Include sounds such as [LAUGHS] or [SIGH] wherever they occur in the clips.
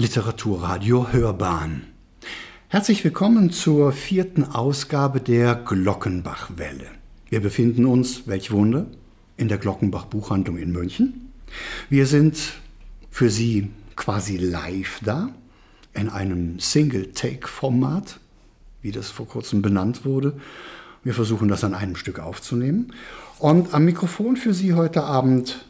Literaturradio Hörbahn. Herzlich willkommen zur vierten Ausgabe der Glockenbachwelle. Wir befinden uns, welch Wunder, in der Glockenbach Buchhandlung in München. Wir sind für Sie quasi live da, in einem Single-Take-Format, wie das vor kurzem benannt wurde. Wir versuchen das an einem Stück aufzunehmen. Und am Mikrofon für Sie heute Abend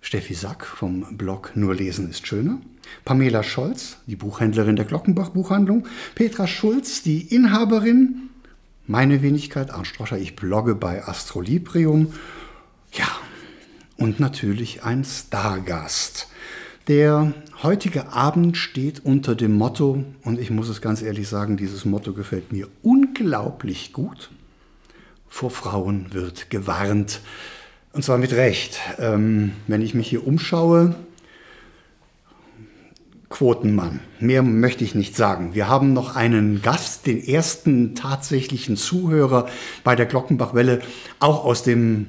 Steffi Sack vom Blog Nur Lesen ist schöner. Pamela Scholz, die Buchhändlerin der Glockenbach Buchhandlung, Petra Schulz, die Inhaberin, meine Wenigkeit, Arndt Stroscher, ich blogge bei Astrolibrium. Ja, und natürlich ein Stargast. Der heutige Abend steht unter dem Motto, und ich muss es ganz ehrlich sagen, dieses Motto gefällt mir unglaublich gut. Vor Frauen wird gewarnt. Und zwar mit Recht. Ähm, wenn ich mich hier umschaue, Quotenmann. Mehr möchte ich nicht sagen. Wir haben noch einen Gast, den ersten tatsächlichen Zuhörer bei der Glockenbachwelle, auch aus dem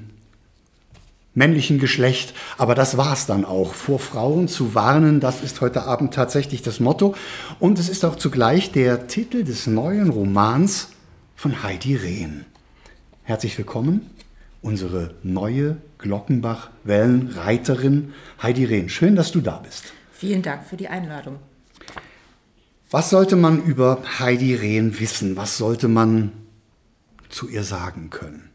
männlichen Geschlecht. Aber das war es dann auch. Vor Frauen zu warnen, das ist heute Abend tatsächlich das Motto. Und es ist auch zugleich der Titel des neuen Romans von Heidi Rehn. Herzlich willkommen, unsere neue Glockenbach-Wellenreiterin Heidi Rehn. Schön, dass du da bist. Vielen Dank für die Einladung. Was sollte man über Heidi Rehn wissen? Was sollte man zu ihr sagen können?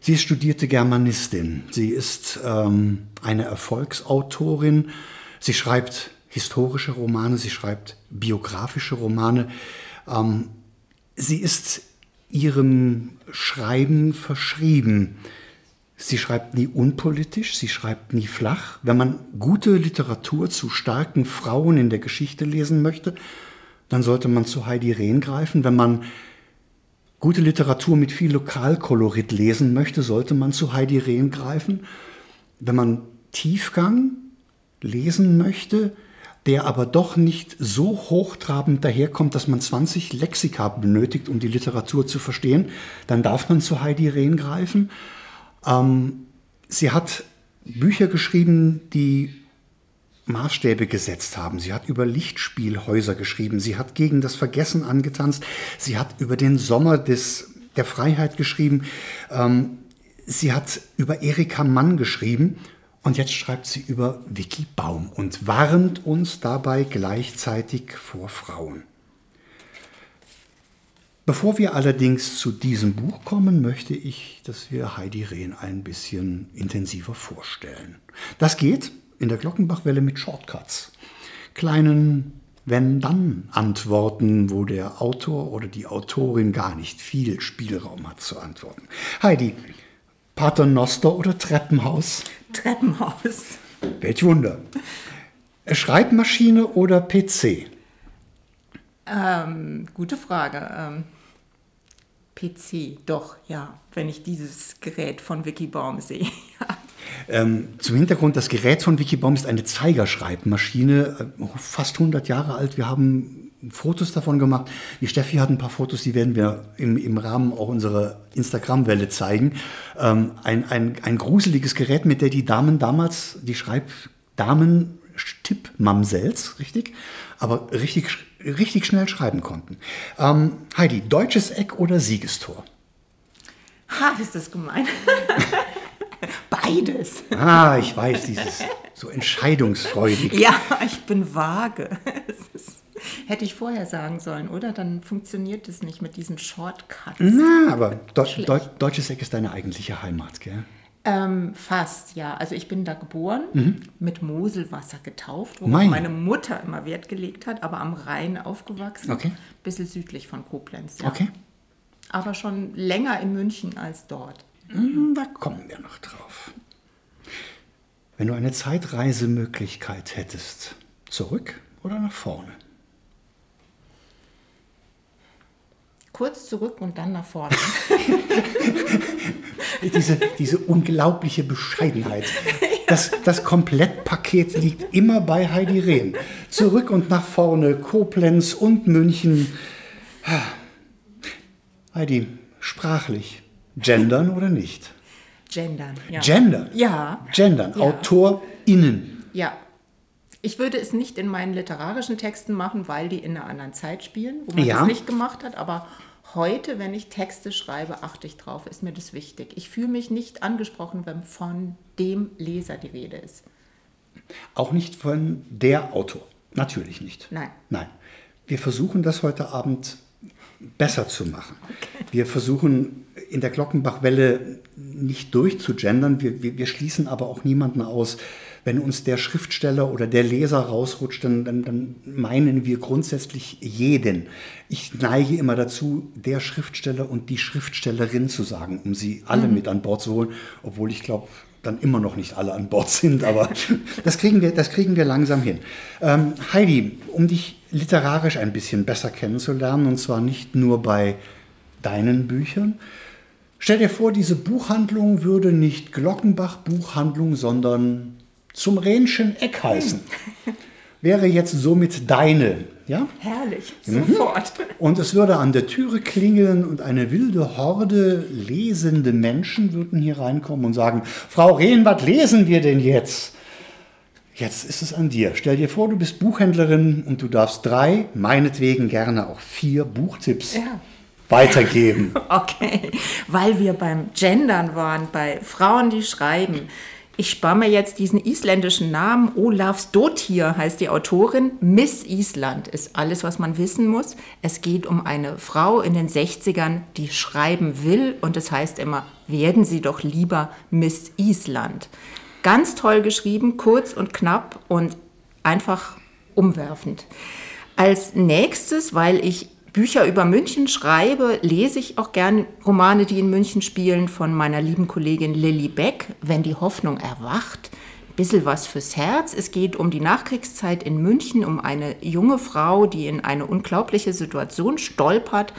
Sie ist studierte Germanistin. Sie ist ähm, eine Erfolgsautorin. Sie schreibt historische Romane, sie schreibt biografische Romane. Ähm, sie ist ihrem Schreiben verschrieben. Sie schreibt nie unpolitisch, sie schreibt nie flach. Wenn man gute Literatur zu starken Frauen in der Geschichte lesen möchte, dann sollte man zu Heidi Rehn greifen. Wenn man gute Literatur mit viel Lokalkolorit lesen möchte, sollte man zu Heidi Rehn greifen. Wenn man Tiefgang lesen möchte, der aber doch nicht so hochtrabend daherkommt, dass man 20 Lexika benötigt, um die Literatur zu verstehen, dann darf man zu Heidi Rehn greifen. Ähm, sie hat Bücher geschrieben, die Maßstäbe gesetzt haben. Sie hat über Lichtspielhäuser geschrieben. Sie hat gegen das Vergessen angetanzt. Sie hat über den Sommer des, der Freiheit geschrieben. Ähm, sie hat über Erika Mann geschrieben. Und jetzt schreibt sie über Vicky Baum und warnt uns dabei gleichzeitig vor Frauen. Bevor wir allerdings zu diesem Buch kommen, möchte ich, dass wir Heidi Rehn ein bisschen intensiver vorstellen. Das geht in der Glockenbachwelle mit Shortcuts, kleinen Wenn-Dann-Antworten, wo der Autor oder die Autorin gar nicht viel Spielraum hat zu antworten. Heidi, Paternoster oder Treppenhaus? Treppenhaus. Welch Wunder. Schreibmaschine oder PC? Ähm, gute Frage. Ähm, PC, doch, ja, wenn ich dieses Gerät von Wikibaum sehe. [LAUGHS] ähm, zum Hintergrund, das Gerät von Wikibaum ist eine Zeigerschreibmaschine, äh, fast 100 Jahre alt. Wir haben Fotos davon gemacht. Die Steffi hat ein paar Fotos, die werden wir im, im Rahmen auch unserer Instagram-Welle zeigen. Ähm, ein, ein, ein gruseliges Gerät, mit der die Damen damals, die Schreibdamen Tippmamsels, richtig? Aber richtig, richtig schnell schreiben konnten. Ähm, Heidi, deutsches Eck oder Siegestor? Ha, ist das gemein. [LAUGHS] [LAUGHS] Beides. Ah, ich weiß, dieses so entscheidungsfreudig. Ja, ich bin vage. [LAUGHS] Ist, hätte ich vorher sagen sollen, oder? Dann funktioniert es nicht mit diesen Shortcuts. Na, aber Deu Deu deutsches Eck ist deine eigentliche Heimat, gell? Ähm, fast, ja. Also ich bin da geboren, mhm. mit Moselwasser getauft, wo meine Mutter immer Wert gelegt hat, aber am Rhein aufgewachsen, okay. bisschen südlich von Koblenz. Ja. Okay. Aber schon länger in München als dort. Mhm, da kommen wir noch drauf. Wenn du eine Zeitreisemöglichkeit hättest, zurück oder nach vorne? Kurz zurück und dann nach vorne. [LAUGHS] diese, diese unglaubliche Bescheidenheit. Das, das Komplettpaket liegt immer bei Heidi Rehn. Zurück und nach vorne, Koblenz und München. Heidi, sprachlich, gendern oder nicht? Gendern, ja. Gendern? Ja. Gendern, ja. AutorInnen. Ja. Ich würde es nicht in meinen literarischen Texten machen, weil die in einer anderen Zeit spielen, wo man Ja. das nicht gemacht hat. Aber heute, wenn ich Texte schreibe, achte ich drauf, ist mir das wichtig. Ich fühle mich nicht angesprochen, wenn von dem Leser die Rede ist. Auch nicht von der Autor. Natürlich nicht. Nein. Nein. Wir versuchen das heute Abend besser zu machen. Wir versuchen in der Glockenbachwelle nicht durchzugendern. Wir, wir, wir schließen aber auch niemanden aus. Wenn uns der Schriftsteller oder der Leser rausrutscht, dann, dann, dann meinen wir grundsätzlich jeden. Ich neige immer dazu, der Schriftsteller und die Schriftstellerin zu sagen, um sie alle mit an Bord zu holen, obwohl ich glaube, dann immer noch nicht alle an Bord sind, aber [LAUGHS] das kriegen wir, das kriegen wir langsam hin. Ähm, Heidi, um dich literarisch ein bisschen besser kennenzulernen, und zwar nicht nur bei deinen Büchern, stell dir vor, diese Buchhandlung würde nicht Glockenbach Buchhandlung, sondern zum Rhenschen Eck heißen. [LAUGHS] Wäre jetzt somit deine, ja? Herrlich, sofort. Und es würde an der Türe klingeln und eine wilde Horde lesende Menschen würden hier reinkommen und sagen, Frau Rehn, was lesen wir denn jetzt? Jetzt ist es an dir. Stell dir vor, du bist Buchhändlerin und du darfst drei, meinetwegen gerne auch vier Buchtipps Ja. Weitergeben. [LAUGHS] Okay, weil wir beim Gendern waren, bei Frauen, die schreiben. Ich spare mir jetzt diesen isländischen Namen. Olafs Dottir heißt die Autorin. Miss Island ist alles, was man wissen muss. Es geht um eine Frau in den 60ern, die schreiben will. Und es heißt immer, werden Sie doch lieber Miss Island. Ganz toll geschrieben, kurz und knapp und einfach umwerfend. Als nächstes, weil ich Bücher über München schreibe, lese ich auch gern Romane, die in München spielen, von meiner lieben Kollegin Lilly Beck, Wenn die Hoffnung erwacht. Bisschen was fürs Herz. Es geht um die Nachkriegszeit in München, um eine junge Frau, die in eine unglaubliche Situation stolpert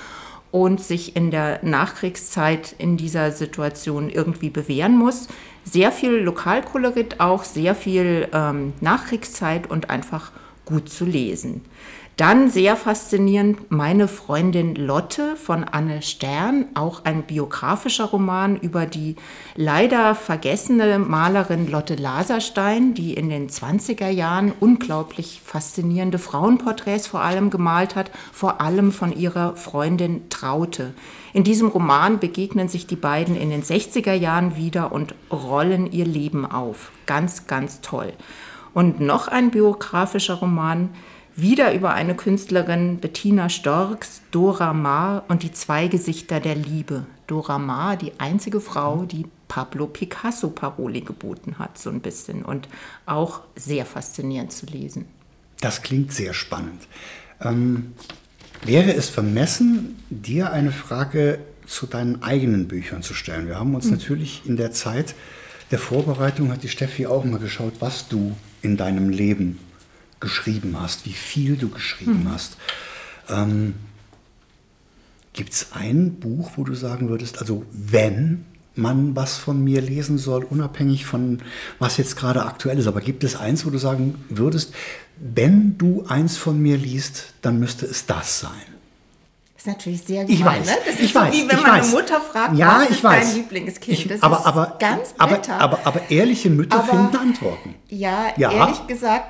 und sich in der Nachkriegszeit in dieser Situation irgendwie bewähren muss. Sehr viel Lokalkolorit auch, sehr viel ähm, Nachkriegszeit und einfach gut zu lesen. Dann sehr faszinierend meine Freundin Lotte von Anne Stern, auch ein biografischer Roman über die leider vergessene Malerin Lotte Laserstein, die in den 20er Jahren unglaublich faszinierende Frauenporträts vor allem gemalt hat, vor allem von ihrer Freundin Traute. In diesem Roman begegnen sich die beiden in den 60er Jahren wieder und rollen ihr Leben auf. Ganz, ganz toll. Und noch ein biografischer Roman, wieder über eine Künstlerin, Bettina Storks, Dora Maar und die zwei Gesichter der Liebe. Dora Maar, die einzige Frau, die Pablo Picasso Paroli geboten hat, so ein bisschen. Und auch sehr faszinierend zu lesen. Das klingt sehr spannend. Ähm, wäre es vermessen, dir eine Frage zu deinen eigenen Büchern zu stellen? Wir haben uns natürlich in der Zeit der Vorbereitung, hat die Steffi auch mal geschaut, was du in deinem Leben geschrieben hast, wie viel du geschrieben hast. Ähm, Gibt es ein Buch, wo du sagen würdest, also wenn man was von mir lesen soll, unabhängig von was jetzt gerade aktuell ist, aber gibt es eins, wo du sagen würdest, wenn du eins von mir liest, dann müsste es das sein? Das ist natürlich sehr Ich gemein, weiß, ne? Das ich so weiß, wie wenn ich meine weiß. Mutter fragt, ja, was ich ist weiß. dein Lieblingskind? Ich, Das aber, ist aber, ganz aber, bitter. aber, aber ehrliche Mütter Aber- finden Antworten. Ja, Ja. ehrlich gesagt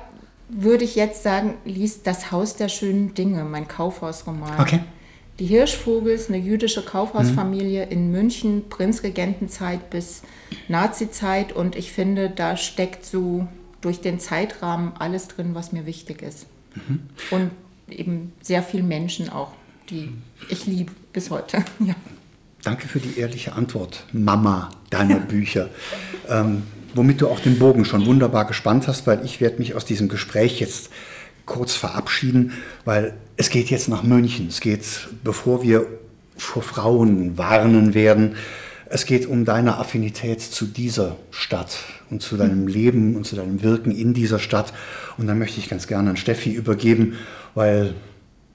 würde ich jetzt sagen, liest Das Haus der schönen Dinge, mein Kaufhausroman. Okay. Die Hirschvogels, eine jüdische Kaufhausfamilie in München, Prinzregentenzeit bis Nazizeit. Und ich finde, da steckt so durch den Zeitrahmen alles drin, was mir wichtig ist. Und eben sehr viele Menschen auch, die ich liebe bis heute. [LAUGHS] Ja. Danke für die ehrliche Antwort, Mama deiner [LAUGHS] Bücher. Ähm, womit du auch den Bogen schon wunderbar gespannt hast, weil ich werde mich aus diesem Gespräch jetzt kurz verabschieden, weil es geht jetzt nach München. Es geht, bevor wir vor Frauen warnen werden, es geht um deine Affinität zu dieser Stadt und zu deinem Leben und zu deinem Wirken in dieser Stadt. Und dann möchte ich ganz gerne an Steffi übergeben, weil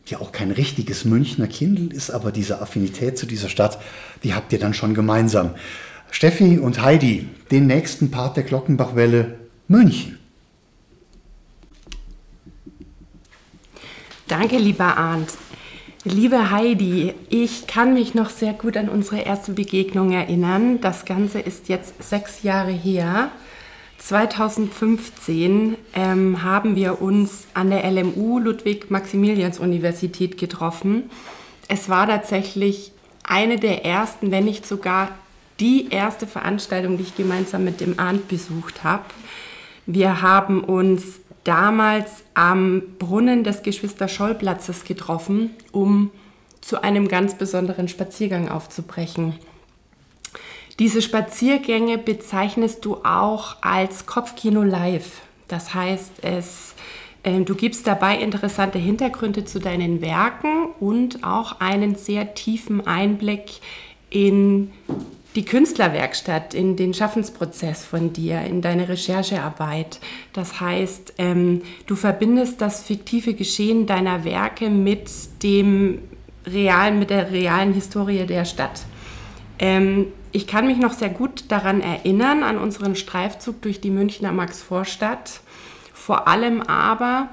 ja auch kein richtiges Münchner Kindl ist, aber diese Affinität zu dieser Stadt, die habt ihr dann schon gemeinsam. Steffi und Heidi, den nächsten Part der Glockenbachwelle München. Danke, lieber Arndt. Liebe Heidi, ich kann mich noch sehr gut an unsere erste Begegnung erinnern. Das Ganze ist jetzt sechs Jahre her. 2015 ähm, haben wir uns an der LMU Ludwig-Maximilians-Universität getroffen. Es war tatsächlich eine der ersten, wenn nicht sogar die erste Veranstaltung, die ich gemeinsam mit dem Arndt besucht habe. Wir haben uns damals am Brunnen des Geschwister-Scholl-Platzes getroffen, um zu einem ganz besonderen Spaziergang aufzubrechen. Diese Spaziergänge bezeichnest du auch als Kopfkino live. Das heißt, es, äh, du gibst dabei interessante Hintergründe zu deinen Werken und auch einen sehr tiefen Einblick in die Künstlerwerkstatt, in den Schaffensprozess von dir, in deine Recherchearbeit. Das heißt, ähm, du verbindest das fiktive Geschehen deiner Werke mit dem realen, mit der realen Historie der Stadt. Ähm, ich kann mich noch sehr gut daran erinnern, an unseren Streifzug durch die Münchner Maxvorstadt. Vor allem aber,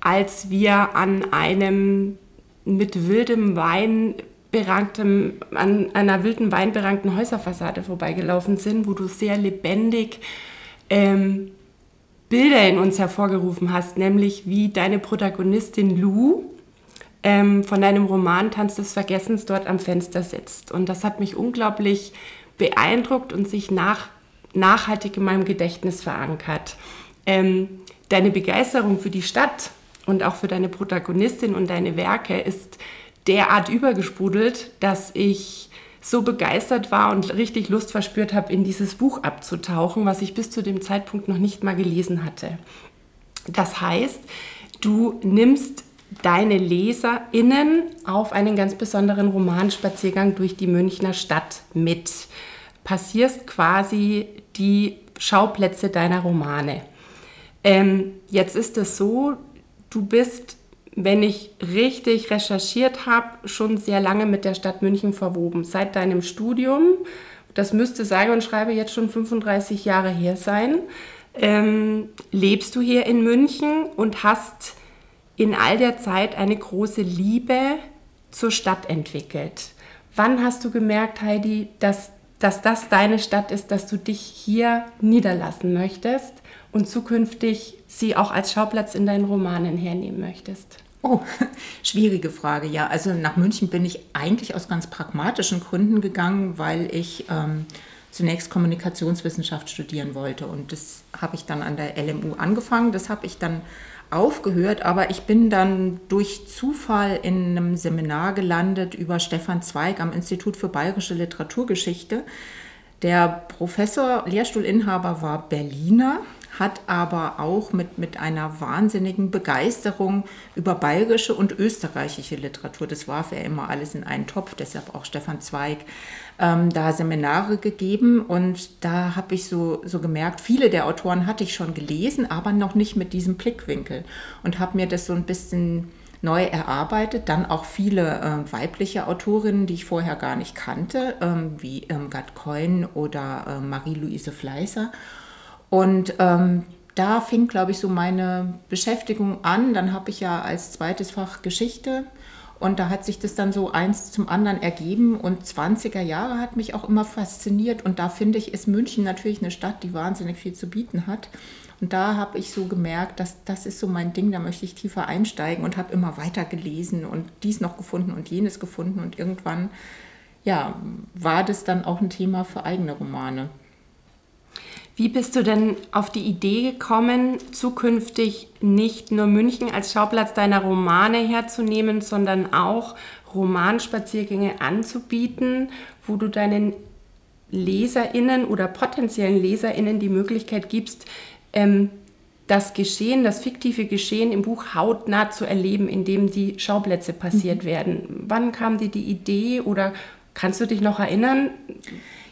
als wir an einem mit wildem Wein beranktem, an einer wilden Wein berankten Häuserfassade vorbeigelaufen sind, wo du sehr lebendig ähm, Bilder in uns hervorgerufen hast, nämlich wie deine Protagonistin Lou ähm, von deinem Roman Tanz des Vergessens dort am Fenster sitzt. Und das hat mich unglaublich beeindruckt und sich nach, nachhaltig in meinem Gedächtnis verankert. Ähm, deine Begeisterung für die Stadt und auch für deine Protagonistin und deine Werke ist derart übergesprudelt, dass ich so begeistert war und richtig Lust verspürt habe, in dieses Buch abzutauchen, was ich bis zu dem Zeitpunkt noch nicht mal gelesen hatte. Das heißt, du nimmst deine LeserInnen auf einen ganz besonderen Romanspaziergang durch die Münchner Stadt mit passierst quasi die Schauplätze deiner Romane. Ähm, jetzt ist es so, du bist, wenn ich richtig recherchiert habe, schon sehr lange mit der Stadt München verwoben. Seit deinem Studium, das müsste sage und schreibe jetzt schon 35 Jahre her sein, ähm, lebst du hier in München und hast in all der Zeit eine große Liebe zur Stadt entwickelt. Wann hast du gemerkt, Heidi, dass dass das deine Stadt ist, dass du dich hier niederlassen möchtest und zukünftig sie auch als Schauplatz in deinen Romanen hernehmen möchtest? Oh, [LAUGHS] schwierige Frage. Ja, also nach München bin ich eigentlich aus ganz pragmatischen Gründen gegangen, weil ich ähm, zunächst Kommunikationswissenschaft studieren wollte. Und das habe ich dann an der LMU angefangen. Das habe ich dann aufgehört, aber ich bin dann durch Zufall in einem Seminar gelandet über Stefan Zweig am Institut für Bayerische Literaturgeschichte. Der Professor, Lehrstuhlinhaber war Berliner, hat aber auch mit, mit einer wahnsinnigen Begeisterung über bayerische und österreichische Literatur, das warf er immer alles in einen Topf, deshalb auch Stefan Zweig, ähm, da Seminare gegeben und da habe ich so, so gemerkt, viele der Autoren hatte ich schon gelesen, aber noch nicht mit diesem Blickwinkel und habe mir das so ein bisschen neu erarbeitet. Dann auch viele äh, weibliche Autorinnen, die ich vorher gar nicht kannte, ähm, wie ähm, Gerd Coyne oder äh, Marie-Louise Fleißer. Und ähm, da fing, glaube ich, so meine Beschäftigung an. Dann habe ich ja als zweites Fach Geschichte und da hat sich das dann so eins zum anderen ergeben. Und 20er Jahre hat mich auch immer fasziniert. Und da finde ich, ist München natürlich eine Stadt, die wahnsinnig viel zu bieten hat. Und da habe ich so gemerkt, dass das ist so mein Ding, da möchte ich tiefer einsteigen und habe immer weiter gelesen und dies noch gefunden und jenes gefunden. Und irgendwann, ja, war das dann auch ein Thema für eigene Romane. Wie bist du denn auf die Idee gekommen, zukünftig nicht nur München als Schauplatz deiner Romane herzunehmen, sondern auch Romanspaziergänge anzubieten, wo du deinen Leserinnen oder potenziellen Leserinnen die Möglichkeit gibst, ähm, das Geschehen, das fiktive Geschehen im Buch hautnah zu erleben, indem die Schauplätze passiert mhm. werden. Wann kam dir die Idee oder kannst du dich noch erinnern?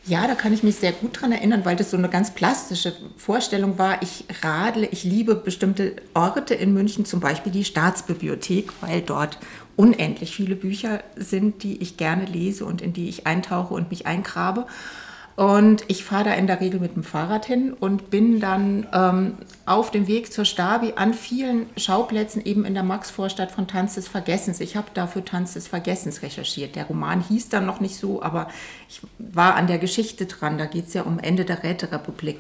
Ja, da kann ich mich sehr gut dran erinnern, weil das so eine ganz plastische Vorstellung war. Ich radle, ich liebe bestimmte Orte in München, zum Beispiel die Staatsbibliothek, weil dort unendlich viele Bücher sind, die ich gerne lese und in die ich eintauche und mich eingrabe. Und ich fahre da in der Regel mit dem Fahrrad hin und bin dann ähm, auf dem Weg zur Stabi an vielen Schauplätzen eben in der Maxvorstadt von Tanz des Vergessens. Ich habe dafür Tanz des Vergessens recherchiert. Der Roman hieß dann noch nicht so, aber ich war an der Geschichte dran. Da geht es ja um Ende der Räterepublik.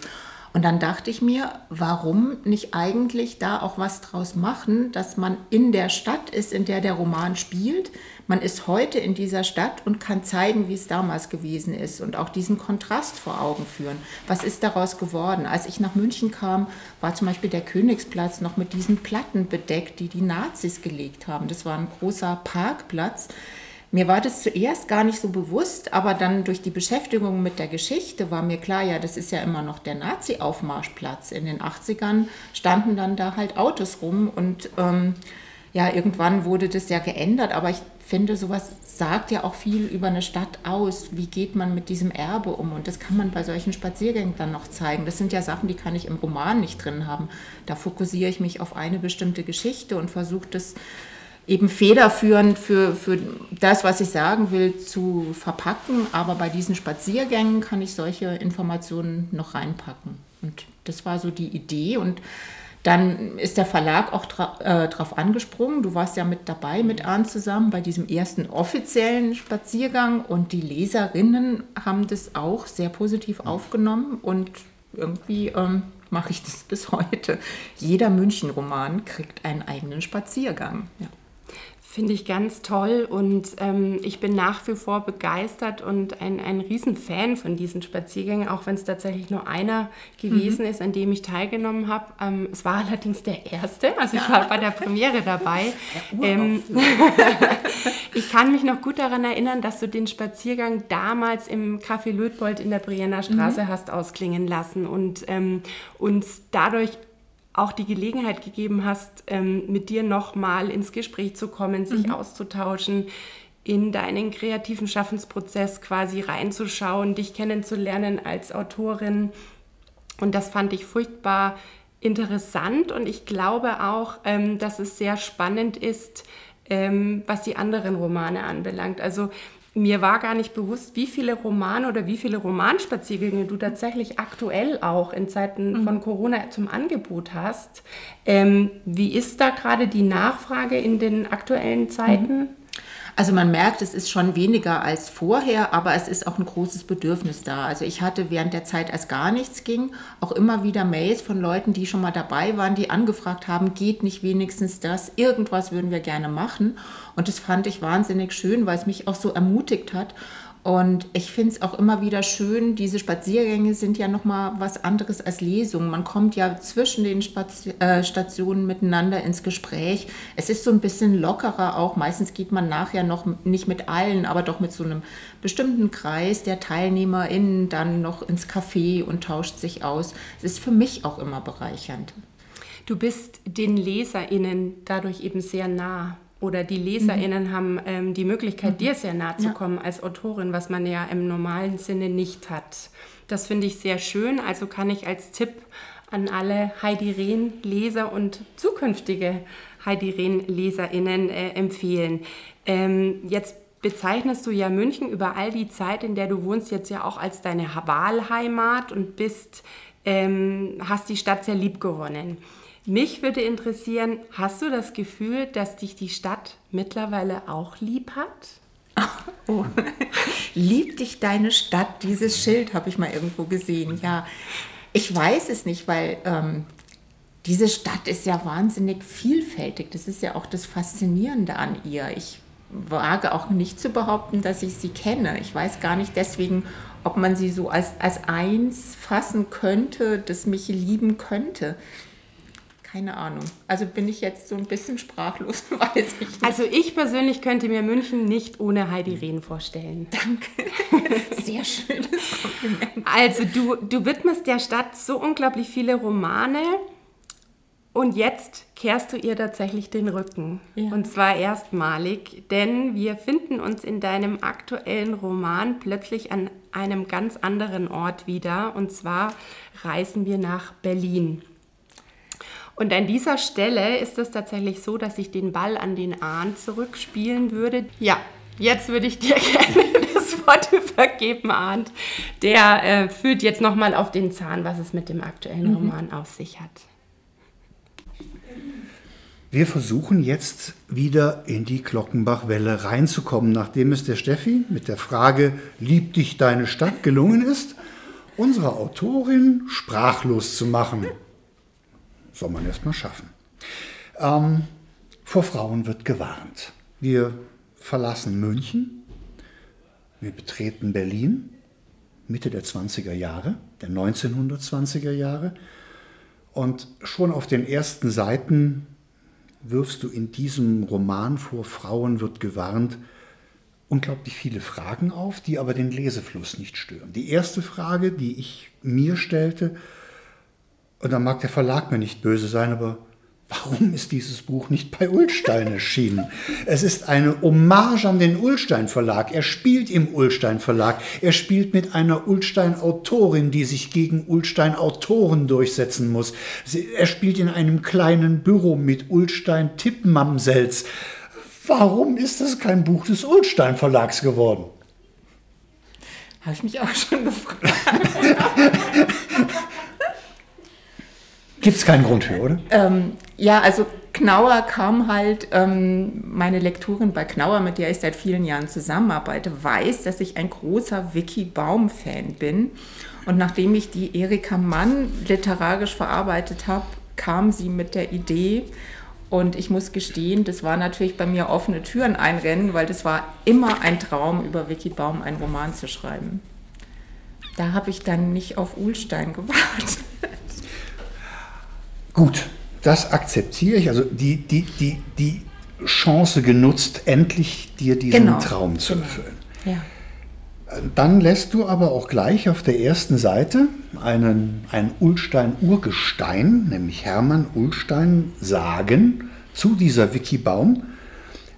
Und dann dachte ich mir, warum nicht eigentlich da auch was draus machen, dass man in der Stadt ist, in der der Roman spielt. Man ist heute in dieser Stadt und kann zeigen, wie es damals gewesen ist und auch diesen Kontrast vor Augen führen. Was ist daraus geworden? Als ich nach München kam, war zum Beispiel der Königsplatz noch mit diesen Platten bedeckt, die die Nazis gelegt haben. Das war ein großer Parkplatz mir war das zuerst gar nicht so bewusst, aber dann durch die Beschäftigung mit der Geschichte war mir klar, ja, das ist ja immer noch der Nazi-Aufmarschplatz. In den 80ern standen dann da halt Autos rum und ähm, ja, irgendwann wurde das ja geändert, aber ich finde, sowas sagt ja auch viel über eine Stadt aus. Wie geht man mit diesem Erbe um? Und das kann man bei solchen Spaziergängen dann noch zeigen. Das sind ja Sachen, die kann ich im Roman nicht drin haben. Da fokussiere ich mich auf eine bestimmte Geschichte und versuche das eben federführend für, für das, was ich sagen will, zu verpacken. Aber bei diesen Spaziergängen kann ich solche Informationen noch reinpacken. Und das war so die Idee. Und dann ist der Verlag auch äh, drauf angesprungen. Du warst ja mit dabei, mit Arndt zusammen, bei diesem ersten offiziellen Spaziergang. Und die Leserinnen haben das auch sehr positiv aufgenommen. Und irgendwie ähm, mache ich das [LAUGHS] bis heute. Jeder München-Roman kriegt einen eigenen Spaziergang. Ja. Finde ich ganz toll und ähm, ich bin nach wie vor begeistert und ein, ein Riesenfan von diesen Spaziergängen, auch wenn es tatsächlich nur einer gewesen mhm. ist, an dem ich teilgenommen habe. Ähm, es war allerdings der erste, also ich war bei der Premiere dabei. [LAUGHS] Ähm, [LAUGHS] ich kann mich noch gut daran erinnern, dass du den Spaziergang damals im Café Lötbold in der Brienner Straße mhm. hast ausklingen lassen und ähm, uns dadurch auch die Gelegenheit gegeben hast, ähm, mit dir nochmal ins Gespräch zu kommen, sich mhm. auszutauschen, in deinen kreativen Schaffensprozess quasi reinzuschauen, dich kennenzulernen als Autorin. Und das fand ich furchtbar interessant und ich glaube auch, ähm, dass es sehr spannend ist, ähm, was die anderen Romane anbelangt. Also mir war gar nicht bewusst, wie viele Romane oder wie viele Romanspaziergänge du tatsächlich aktuell auch in Zeiten mhm. von Corona zum Angebot hast. Ähm, wie ist da gerade die Nachfrage in den aktuellen Zeiten? Mhm. Also man merkt, es ist schon weniger als vorher, aber es ist auch ein großes Bedürfnis da. Also ich hatte während der Zeit, als gar nichts ging, auch immer wieder Mails von Leuten, die schon mal dabei waren, die angefragt haben, geht nicht wenigstens das, irgendwas würden wir gerne machen. Und das fand ich wahnsinnig schön, weil es mich auch so ermutigt hat. Und ich finde es auch immer wieder schön, diese Spaziergänge sind ja nochmal was anderes als Lesungen. Man kommt ja zwischen den Spazi äh, Stationen miteinander ins Gespräch. Es ist so ein bisschen lockerer auch. Meistens geht man nachher noch nicht mit allen, aber doch mit so einem bestimmten Kreis der TeilnehmerInnen dann noch ins Café und tauscht sich aus. Es ist für mich auch immer bereichernd. Du bist den LeserInnen dadurch eben sehr nah oder die LeserInnen mhm. haben ähm, die Möglichkeit, mhm. dir sehr nahe zu kommen ja. als Autorin, was man ja im normalen Sinne nicht hat. Das finde ich sehr schön. Also kann ich als Tipp an alle Heidi Rehn Leser und zukünftige Heidi Rehn LeserInnen äh, empfehlen. Ähm, jetzt bezeichnest du ja München über all die Zeit, in der du wohnst, jetzt ja auch als deine Wahlheimat und bist, ähm, hast die Stadt sehr lieb gewonnen. Mich würde interessieren, hast du das Gefühl, dass dich die Stadt mittlerweile auch lieb hat? [LAUGHS] Oh. Liebt dich deine Stadt? Dieses Schild habe ich mal irgendwo gesehen. Ja, ich weiß es nicht, weil ähm, diese Stadt ist ja wahnsinnig vielfältig. Das ist ja auch das Faszinierende an ihr. Ich wage auch nicht zu behaupten, dass ich sie kenne. Ich weiß gar nicht deswegen, ob man sie so als, als eins fassen könnte, das mich lieben könnte. Keine Ahnung. Also bin ich jetzt so ein bisschen sprachlos, [LAUGHS] weiß ich nicht. Also ich persönlich könnte mir München nicht ohne Heidi Rehn vorstellen. Danke. [LAUGHS] Sehr schönes Kompliment. Also du, du widmest der Stadt so unglaublich viele Romane und jetzt kehrst du ihr tatsächlich den Rücken. Ja. Und zwar erstmalig, denn wir finden uns in deinem aktuellen Roman plötzlich an einem ganz anderen Ort wieder. Und zwar reisen wir nach Berlin. Und an dieser Stelle ist es tatsächlich so, dass ich den Ball an den Ahn zurückspielen würde. Ja, jetzt würde ich dir [LAUGHS] gerne das Wort übergeben, Arndt. Der äh, fühlt jetzt nochmal auf den Zahn, was es mit dem aktuellen mhm. Roman auf sich hat. Wir versuchen jetzt wieder in die Glockenbachwelle reinzukommen, nachdem es der Steffi mit der Frage, liebt dich deine Stadt gelungen ist unsere Autorin sprachlos zu machen. Soll man erst mal schaffen. Ähm, vor Frauen wird gewarnt. Wir verlassen München, wir betreten Berlin, Mitte der 20er Jahre, der 1920er Jahre. Und schon auf den ersten Seiten wirfst du in diesem Roman vor Frauen wird gewarnt unglaublich viele Fragen auf, die aber den Lesefluss nicht stören. Die erste Frage, die ich mir stellte, und da mag der Verlag mir nicht böse sein, aber Warum ist dieses Buch nicht bei Ullstein erschienen? Es ist eine Hommage an den Ullstein Verlag. Er spielt im Ullstein Verlag. Er spielt mit einer Ullstein Autorin, die sich gegen Ullstein Autoren durchsetzen muss. Er spielt in einem kleinen Büro mit Ullstein Tippmamsels. Warum ist das kein Buch des Ullstein Verlags geworden? Habe ich mich auch schon gefragt. [LAUGHS] Gibt es keinen Grund für, oder? Ähm, ja, also Knauer kam halt, ähm, meine Lektorin bei Knauer, mit der ich seit vielen Jahren zusammenarbeite, weiß, dass ich ein großer Vicky Baum-Fan bin. Und nachdem ich die Erika Mann literarisch verarbeitet habe, kam sie mit der Idee. Und ich muss gestehen, das war natürlich bei mir offene Türen einrennen, weil das war immer ein Traum, über Vicky Baum einen Roman zu schreiben. Da habe ich dann nicht auf Uhlstein gewartet. Gut, das akzeptiere ich. Also die, die, die, die Chance genutzt, endlich dir diesen genau. Traum zu genau. erfüllen. Ja. Dann lässt du aber auch gleich auf der ersten Seite einen, ein Ulstein-Urgestein, nämlich Hermann Ulstein, sagen zu dieser Vicky Baum,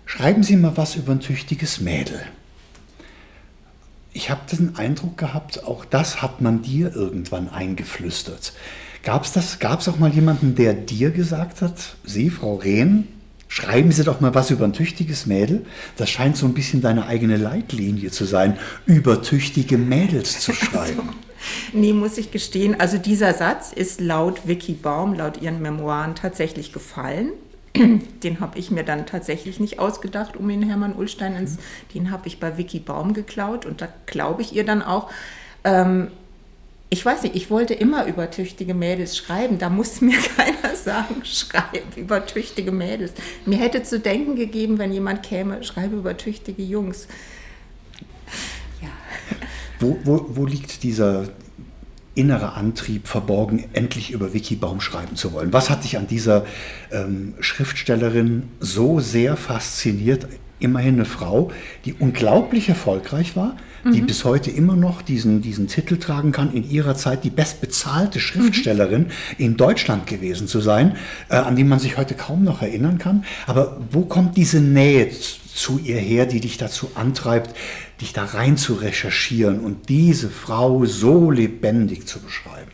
schreiben Sie mal was über ein tüchtiges Mädel. Ich habe den Eindruck gehabt, auch das hat man dir irgendwann eingeflüstert. Gab es das? Gab es auch mal jemanden, der dir gesagt hat, Sie, Frau Rehn, schreiben Sie doch mal was über ein tüchtiges Mädel? Das scheint so ein bisschen deine eigene Leitlinie zu sein, über tüchtige Mädels zu schreiben. Also, nee, muss ich gestehen. Also dieser Satz ist laut Vicky Baum, laut ihren Memoiren tatsächlich gefallen. Den habe ich mir dann tatsächlich nicht ausgedacht, um ihn Hermann Ullstein ins. Mhm. Den habe ich bei Vicky Baum geklaut und da glaube ich ihr dann auch. Ähm, ich weiß nicht, ich wollte immer über tüchtige Mädels schreiben. Da muss mir [LAUGHS] keiner sagen, schreib über tüchtige Mädels. Mir hätte zu denken gegeben, wenn jemand käme, schreibe über tüchtige Jungs. Ja. Wo, wo, wo liegt dieser innere Antrieb verborgen, endlich über Vicky Baum schreiben zu wollen? Was hat dich an dieser ähm, Schriftstellerin so sehr fasziniert? Immerhin eine Frau, die unglaublich erfolgreich war, die mhm. bis heute immer noch diesen, diesen Titel tragen kann, in ihrer Zeit die bestbezahlte Schriftstellerin mhm. in Deutschland gewesen zu sein, äh, an die man sich heute kaum noch erinnern kann. Aber wo kommt diese Nähe zu ihr her, die dich dazu antreibt, dich da rein zu recherchieren und diese Frau so lebendig zu beschreiben?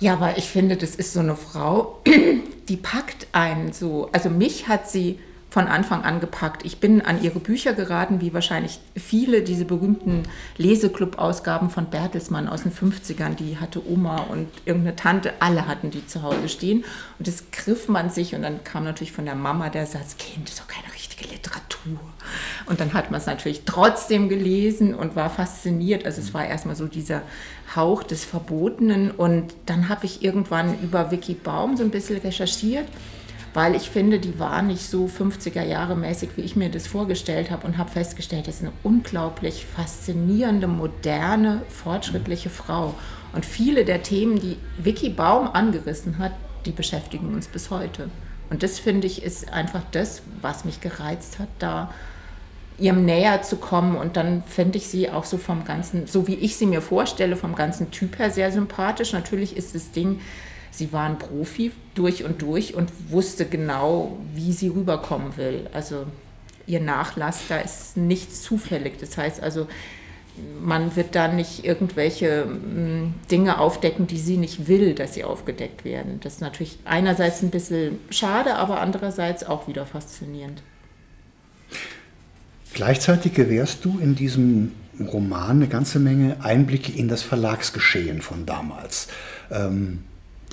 Ja, weil ich finde, das ist so eine Frau, [CLEARS THROAT] die packt einen so. Also mich hat sie von Anfang an gepackt. Ich bin an ihre Bücher geraten, wie wahrscheinlich viele, diese berühmten Leseclub-Ausgaben von Bertelsmann aus den 50ern. Die hatte Oma und irgendeine Tante, alle hatten die zu Hause stehen. Und das griff man sich und dann kam natürlich von der Mama der Satz, Kind, das ist doch keine richtige Literatur. Und dann hat man es natürlich trotzdem gelesen und war fasziniert. Also es war erstmal so dieser Hauch des Verbotenen. Und dann habe ich irgendwann über Vicky Baum so ein bisschen recherchiert weil ich finde, die war nicht so 50er Jahre mäßig, wie ich mir das vorgestellt habe und habe festgestellt, das ist eine unglaublich faszinierende, moderne, fortschrittliche Frau. Und viele der Themen, die Vicky Baum angerissen hat, die beschäftigen uns bis heute. Und das finde ich ist einfach das, was mich gereizt hat, da ihrem näher zu kommen. Und dann finde ich sie auch so vom ganzen, so wie ich sie mir vorstelle, vom ganzen Typ her sehr sympathisch. Natürlich ist das Ding, sie war ein Profi durch und durch und wusste genau, wie sie rüberkommen will. Also ihr Nachlass, da ist nichts zufällig. Das heißt also, man wird da nicht irgendwelche mm, Dinge aufdecken, die sie nicht will, dass sie aufgedeckt werden. Das ist natürlich einerseits ein bisschen schade, aber andererseits auch wieder faszinierend. Gleichzeitig gewährst du in diesem Roman eine ganze Menge Einblicke in das Verlagsgeschehen von damals. Ähm,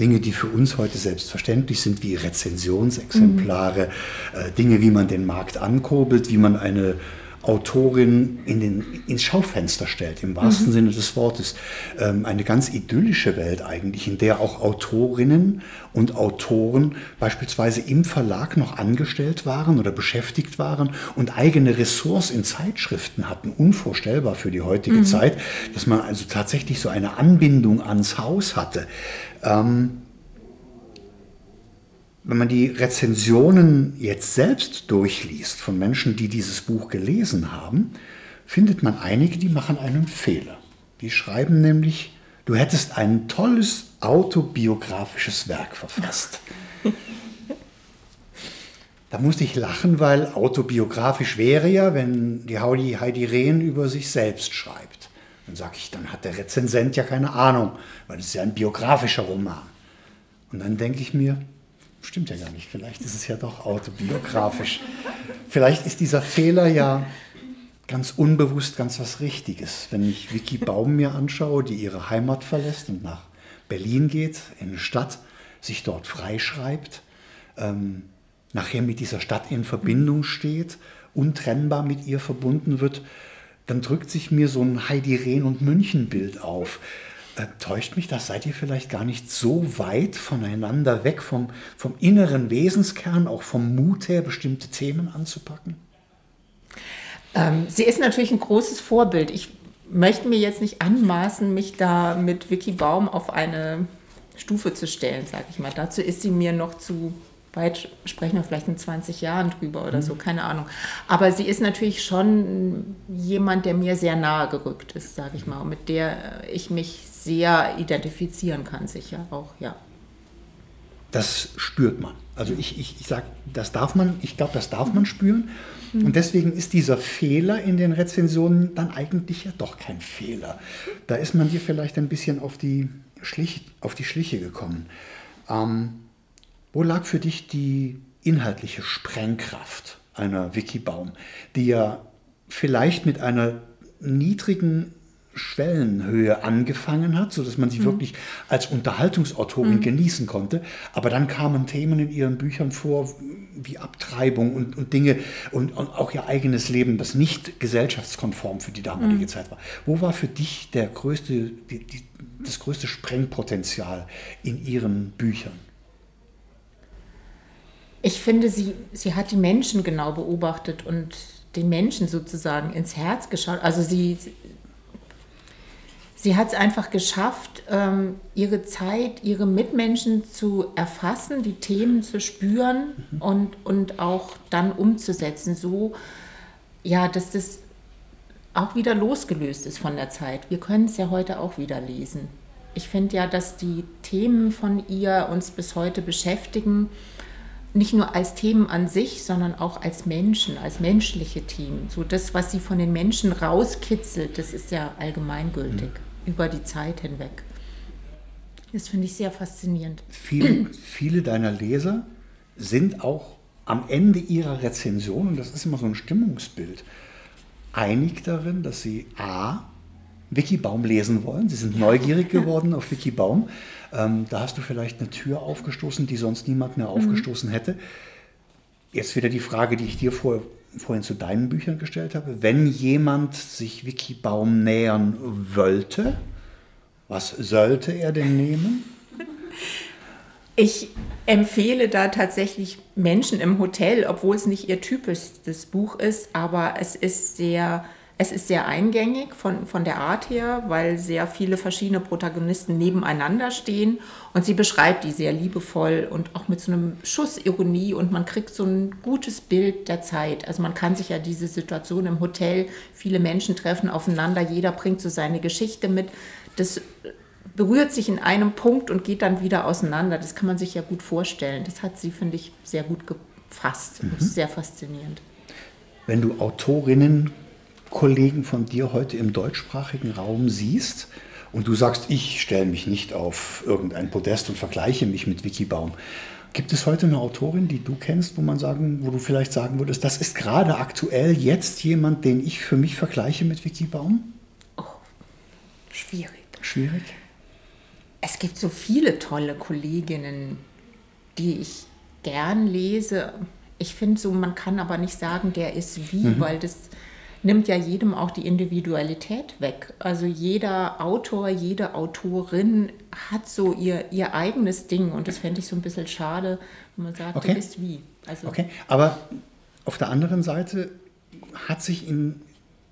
Dinge, die für uns heute selbstverständlich sind, wie Rezensionsexemplare, mhm. äh, Dinge, wie man den Markt ankurbelt, wie man eine Autorin in den, ins Schaufenster stellt, im wahrsten mhm. Sinne des Wortes. Ähm, eine ganz idyllische Welt eigentlich, in der auch Autorinnen und Autoren beispielsweise im Verlag noch angestellt waren oder beschäftigt waren und eigene Ressorts in Zeitschriften hatten. Unvorstellbar für die heutige mhm. Zeit, dass man also tatsächlich so eine Anbindung ans Haus hatte. Ähm, wenn man die Rezensionen jetzt selbst durchliest von Menschen, die dieses Buch gelesen haben, findet man einige, die machen einen Fehler. Die schreiben nämlich, du hättest ein tolles autobiografisches Werk verfasst. [LAUGHS] Da musste ich lachen, weil autobiografisch wäre ja, wenn die Heidi, Heidi Rehn über sich selbst schreibt. Dann sage ich, dann hat der Rezensent ja keine Ahnung, weil es ist ja ein biografischer Roman. Und dann denke ich mir, Stimmt ja gar nicht. Vielleicht ist es ja doch autobiografisch. Vielleicht ist dieser Fehler ja ganz unbewusst ganz was Richtiges. Wenn ich Vicky Baum mir anschaue, die ihre Heimat verlässt und nach Berlin geht, in eine Stadt, sich dort freischreibt, ähm, nachher mit dieser Stadt in Verbindung steht, untrennbar mit ihr verbunden wird, dann drückt sich mir so ein Heidi Rehn und München Bild auf. Äh, täuscht mich das? Seid ihr vielleicht gar nicht so weit voneinander weg vom, vom inneren Wesenskern, auch vom Mut her, bestimmte Themen anzupacken? Ähm, sie ist natürlich ein großes Vorbild. Ich möchte mir jetzt nicht anmaßen, mich da mit Vicky Baum auf eine Stufe zu stellen, sage ich mal. Dazu ist sie mir noch zu weit, sprechen wir vielleicht in 20 Jahren drüber oder mhm. so, keine Ahnung. Aber sie ist natürlich schon jemand, der mir sehr nahe gerückt ist, sage ich mal, mit der ich mich sehr identifizieren kann, sicher auch, ja. Das spürt man. Also ich, ich, ich sage, das darf man, ich glaube, das darf man spüren. Mhm. Und deswegen ist dieser Fehler in den Rezensionen dann eigentlich ja doch kein Fehler. Da ist man dir vielleicht ein bisschen auf die, Schlich, auf die Schliche gekommen. Ähm, wo lag für dich die inhaltliche Sprengkraft einer Wikibaum, die ja vielleicht mit einer niedrigen Schwellenhöhe angefangen hat, sodass man sie mhm. wirklich als Unterhaltungsautorin mhm. genießen konnte. Aber dann kamen Themen in ihren Büchern vor, wie Abtreibung und, und Dinge und, und, auch ihr eigenes Leben, das nicht gesellschaftskonform für die damalige mhm. Zeit war. Wo war für dich der größte, die, die, das größte Sprengpotenzial in ihren Büchern? Ich finde, sie, sie hat die Menschen genau beobachtet und den Menschen sozusagen ins Herz geschaut. Also sie, sie hat es einfach geschafft, ähm, ihre Zeit, ihre Mitmenschen zu erfassen, die Themen zu spüren mhm. und, und auch dann umzusetzen, so ja, dass das auch wieder losgelöst ist von der Zeit. Wir können es ja heute auch wieder lesen. Ich finde ja, dass die Themen von ihr uns bis heute beschäftigen, nicht nur als Themen an sich, sondern auch als Menschen, als menschliche Themen. So das, was sie von den Menschen rauskitzelt, das ist ja allgemeingültig. Mhm über die Zeit hinweg. Das finde ich sehr faszinierend. Viele, viele deiner Leser sind auch am Ende ihrer Rezension, und das ist immer so ein Stimmungsbild, einig darin, dass sie A, Vicky Baum lesen wollen. Sie sind neugierig geworden auf Vicky Baum. Ähm, da hast du vielleicht eine Tür aufgestoßen, die sonst niemand mehr mhm. aufgestoßen hätte. Jetzt wieder die Frage, die ich dir vor, vorhin zu deinen Büchern gestellt habe. Wenn jemand sich Wikibaum nähern wollte, was sollte er denn nehmen? [LAUGHS] Ich empfehle da tatsächlich Menschen im Hotel, obwohl es nicht ihr typisches Buch ist, aber es ist sehr es ist sehr eingängig von, von der Art her, weil sehr viele verschiedene Protagonisten nebeneinander stehen und sie beschreibt die sehr liebevoll und auch mit so einem Schuss Ironie und man kriegt so ein gutes Bild der Zeit. Also man kann sich ja diese Situation im Hotel, viele Menschen treffen aufeinander, jeder bringt so seine Geschichte mit. Das berührt sich in einem Punkt und geht dann wieder auseinander. Das kann man sich ja gut vorstellen. Das hat sie, finde ich, sehr gut gefasst. Mhm. Sehr faszinierend. Wenn du Autorinnen Kollegen von dir heute im deutschsprachigen Raum siehst und du sagst, ich stelle mich nicht auf irgendein Podest und vergleiche mich mit Vicky Baum. Gibt es heute eine Autorin, die du kennst, wo man sagen, wo du vielleicht sagen würdest, das ist gerade aktuell jetzt jemand, den ich für mich vergleiche mit Vicky Baum? Oh, schwierig. Schwierig? Es gibt so viele tolle Kolleginnen, die ich gern lese. Ich finde so, man kann aber nicht sagen, der ist wie, mhm. weil das nimmt ja jedem auch die Individualität weg. Also jeder Autor, jede Autorin hat so ihr, ihr eigenes Ding und das fände ich so ein bisschen schade, wenn man sagt, Okay. du bist wie. Also Okay, aber auf der anderen Seite hat sich im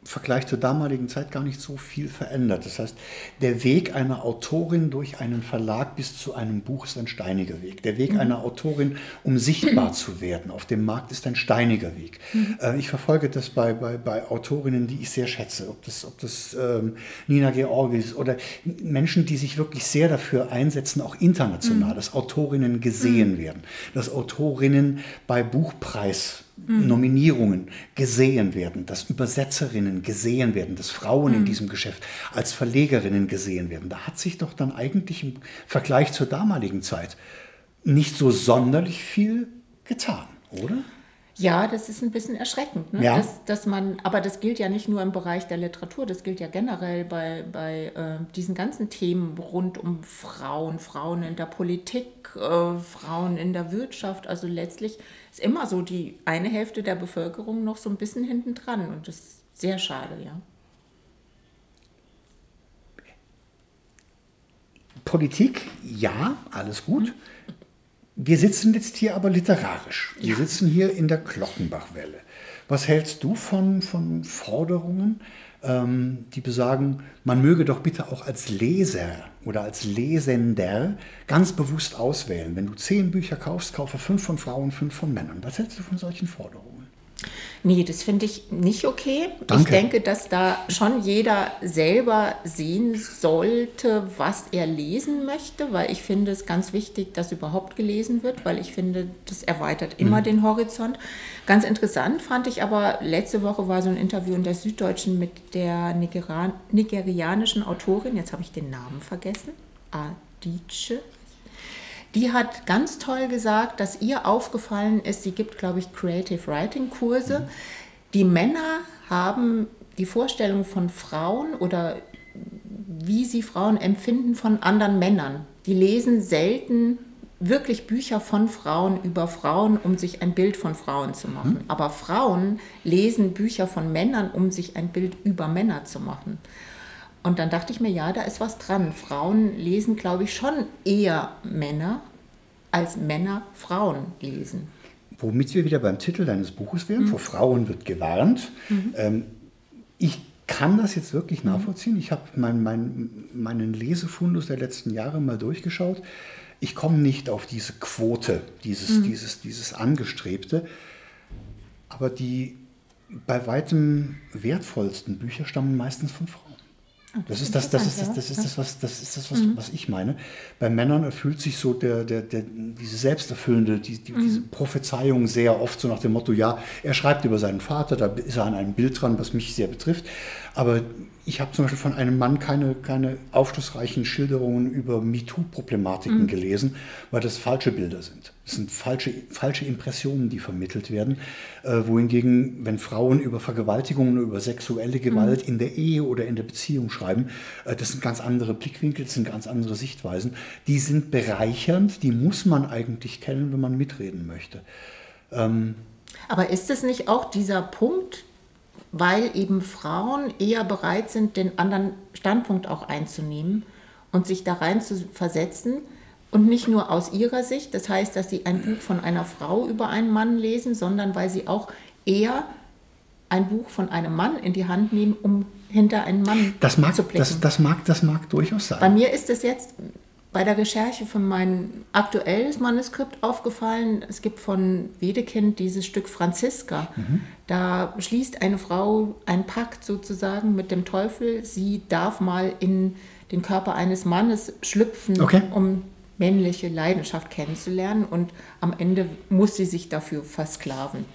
Vergleich zur damaligen Zeit gar nicht so viel verändert. Das heißt, der Weg einer Autorin durch einen Verlag bis zu einem Buch ist ein steiniger Weg. Der Weg einer Autorin, um sichtbar zu werden auf dem Markt, ist ein steiniger Weg. Äh, Ich verfolge das bei, bei, bei Autorinnen, die ich sehr schätze, ob das, ob das ähm, Nina Georgis oder Menschen, die sich wirklich sehr dafür einsetzen, auch international, dass Autorinnen gesehen werden, dass Autorinnen bei Buchpreis Nominierungen gesehen werden, dass Übersetzerinnen gesehen werden, dass Frauen in diesem Geschäft als Verlegerinnen gesehen werden. Da hat sich doch dann eigentlich im Vergleich zur damaligen Zeit nicht so sonderlich viel getan, oder? Ja, das ist ein bisschen erschreckend. Ne? Ja. Dass, dass man, aber das gilt ja nicht nur im Bereich der Literatur, das gilt ja generell bei, bei äh, diesen ganzen Themen rund um Frauen, Frauen in der Politik, äh, Frauen in der Wirtschaft. Also letztlich ist immer so die eine Hälfte der Bevölkerung noch so ein bisschen hinten dran und das ist sehr schade, ja. Politik, ja, alles gut. Wir sitzen jetzt hier aber literarisch. Wir sitzen hier in der Glockenbachwelle. Was hältst du von, von Forderungen, ähm, die besagen, man möge doch bitte auch als Leser oder als Lesender ganz bewusst auswählen. Wenn du zehn Bücher kaufst, kaufe fünf von Frauen, fünf von Männern. Was hältst du von solchen Forderungen? Nee, das finde ich nicht okay. Danke. Ich denke, dass da schon jeder selber sehen sollte, was er lesen möchte, weil ich finde es ganz wichtig, dass überhaupt gelesen wird, weil ich finde, das erweitert immer den Horizont. Ganz interessant fand ich aber, letzte Woche war so ein Interview in der Süddeutschen mit der Nigera nigerianischen Autorin, jetzt habe ich den Namen vergessen, Adiche die hat ganz toll gesagt, dass ihr aufgefallen ist, sie gibt, glaube ich, Creative Writing Kurse. Die Männer haben die Vorstellung von Frauen oder wie sie Frauen empfinden von anderen Männern. Die lesen selten wirklich Bücher von Frauen über Frauen, um sich ein Bild von Frauen zu machen. Aber Frauen lesen Bücher von Männern, um sich ein Bild über Männer zu machen. Und dann dachte ich mir, ja, da ist was dran. Frauen lesen, glaube ich, schon eher Männer, als Männer Frauen lesen. Womit wir wieder beim Titel deines Buches wären, vor Frauen wird gewarnt. Ähm, ich kann das jetzt wirklich nachvollziehen. Ich habe mein, mein, meinen Lesefundus der letzten Jahre mal durchgeschaut. Ich komme nicht auf diese Quote, dieses, dieses, dieses Angestrebte. Aber die bei weitem wertvollsten Bücher stammen meistens von Frauen. Das ist das, das ist das, das ist das, was, das ist das, was, was ich meine. Bei Männern erfüllt sich so der, der, der, diese selbsterfüllende, die, die, diese Prophezeiung sehr oft so nach dem Motto, ja, er schreibt über seinen Vater, da ist er an einem Bild dran, was mich sehr betrifft. Aber ich habe zum Beispiel von einem Mann keine, keine aufschlussreichen Schilderungen über MeToo-Problematiken gelesen, weil das falsche Bilder sind. Das sind falsche, falsche Impressionen, die vermittelt werden. Äh, wohingegen, wenn Frauen über Vergewaltigungen, über sexuelle Gewalt in der Ehe oder in der Beziehung schreiben, äh, das sind ganz andere Blickwinkel, das sind ganz andere Sichtweisen. Die sind bereichernd, die muss man eigentlich kennen, wenn man mitreden möchte. Aber ist es nicht auch dieser Punkt, weil eben Frauen eher bereit sind, den anderen Standpunkt auch einzunehmen und sich da rein zu versetzen und nicht nur aus ihrer Sicht, das heißt, dass sie ein Buch von einer Frau über einen Mann lesen, sondern weil sie auch eher ein Buch von einem Mann in die Hand nehmen, um hinter einen Mann Das mag, zu blicken. das, das, mag, das mag durchaus Bei sein. mir ist es jetzt bei der Recherche für mein aktuelles Manuskript aufgefallen. Es gibt von Wedekind dieses Stück Franziska. Da schließt eine Frau einen Pakt sozusagen mit dem Teufel. Sie darf mal in den Körper eines Mannes schlüpfen, Okay. um männliche Leidenschaft kennenzulernen. Und am Ende muss sie sich dafür versklaven.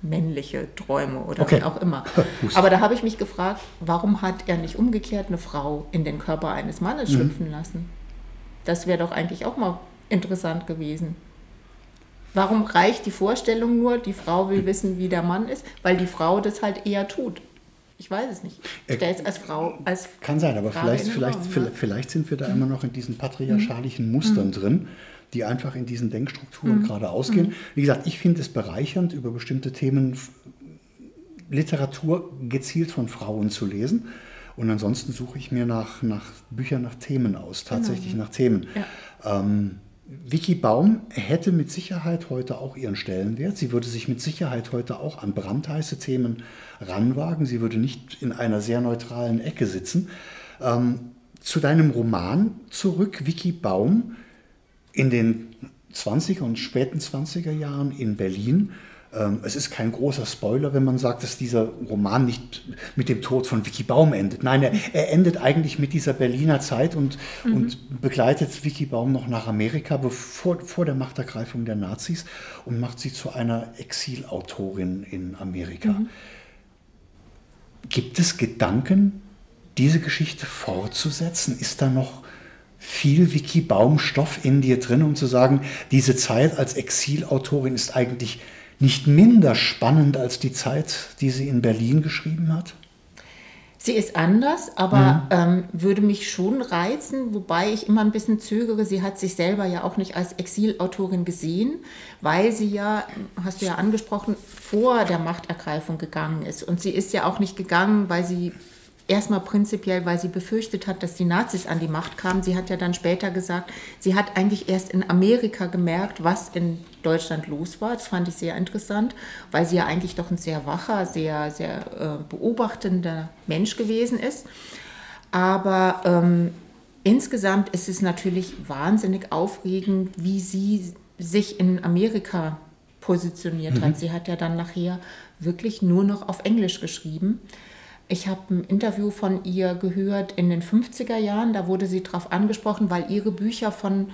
Männliche Träume oder Okay. wie auch immer. [LAUGHS] Aber da habe ich mich gefragt, warum hat er nicht umgekehrt eine Frau in den Körper eines Mannes Mhm. schlüpfen lassen? Das wäre doch eigentlich auch mal interessant gewesen. Warum reicht die Vorstellung nur, die Frau will wissen, wie der Mann ist, weil die Frau das halt eher tut? Ich weiß es nicht. Ich stelle es als Frau, als Kann sein, aber Frage vielleicht, vielleicht, Raum, vielleicht, sind wir da immer noch in diesen patriarchalischen Mustern drin, die einfach in diesen Denkstrukturen gerade ausgehen. Wie gesagt, ich finde es bereichernd, über bestimmte Themen Literatur gezielt von Frauen zu lesen. Und ansonsten suche ich mir nach, nach Büchern, nach Themen aus, tatsächlich genau. nach Themen. Ja. Ähm, Vicky Baum hätte mit Sicherheit heute auch ihren Stellenwert. Sie würde sich mit Sicherheit heute auch an brandheiße Themen ranwagen. Sie würde nicht in einer sehr neutralen Ecke sitzen. Ähm, zu deinem Roman zurück, Vicky Baum, in den 20er und späten 20er Jahren in Berlin es ist kein großer Spoiler, wenn man sagt, dass dieser Roman nicht mit dem Tod von Vicky Baum endet. Nein, er, er endet eigentlich mit dieser Berliner Zeit und, mhm. und begleitet Vicky Baum noch nach Amerika bevor, vor der Machtergreifung der Nazis und macht sie zu einer Exilautorin in Amerika. Mhm. Gibt es Gedanken, diese Geschichte fortzusetzen? Ist da noch viel Vicky Baum Stoff in dir drin, um zu sagen, diese Zeit als Exilautorin ist eigentlich nicht minder spannend als die Zeit, die sie in Berlin geschrieben hat? Sie ist anders, aber mhm. ähm, würde mich schon reizen, wobei ich immer ein bisschen zögere. Sie hat sich selber ja auch nicht als Exilautorin gesehen, weil sie ja, hast du ja angesprochen, vor der Machtergreifung gegangen ist. Und sie ist ja auch nicht gegangen, weil sie erstmal prinzipiell, weil sie befürchtet hat, dass die Nazis an die Macht kamen. Sie hat ja dann später gesagt, sie hat eigentlich erst in Amerika gemerkt, was in Deutschland los war. Das fand ich sehr interessant, weil sie ja eigentlich doch ein sehr wacher, sehr, sehr äh, beobachtender Mensch gewesen ist. Aber ähm, insgesamt ist es natürlich wahnsinnig aufregend, wie sie sich in Amerika positioniert mhm. hat. Sie hat ja dann nachher wirklich nur noch auf Englisch geschrieben. Ich habe ein Interview von ihr gehört in den 50er Jahren. Da wurde sie darauf angesprochen, weil ihre Bücher von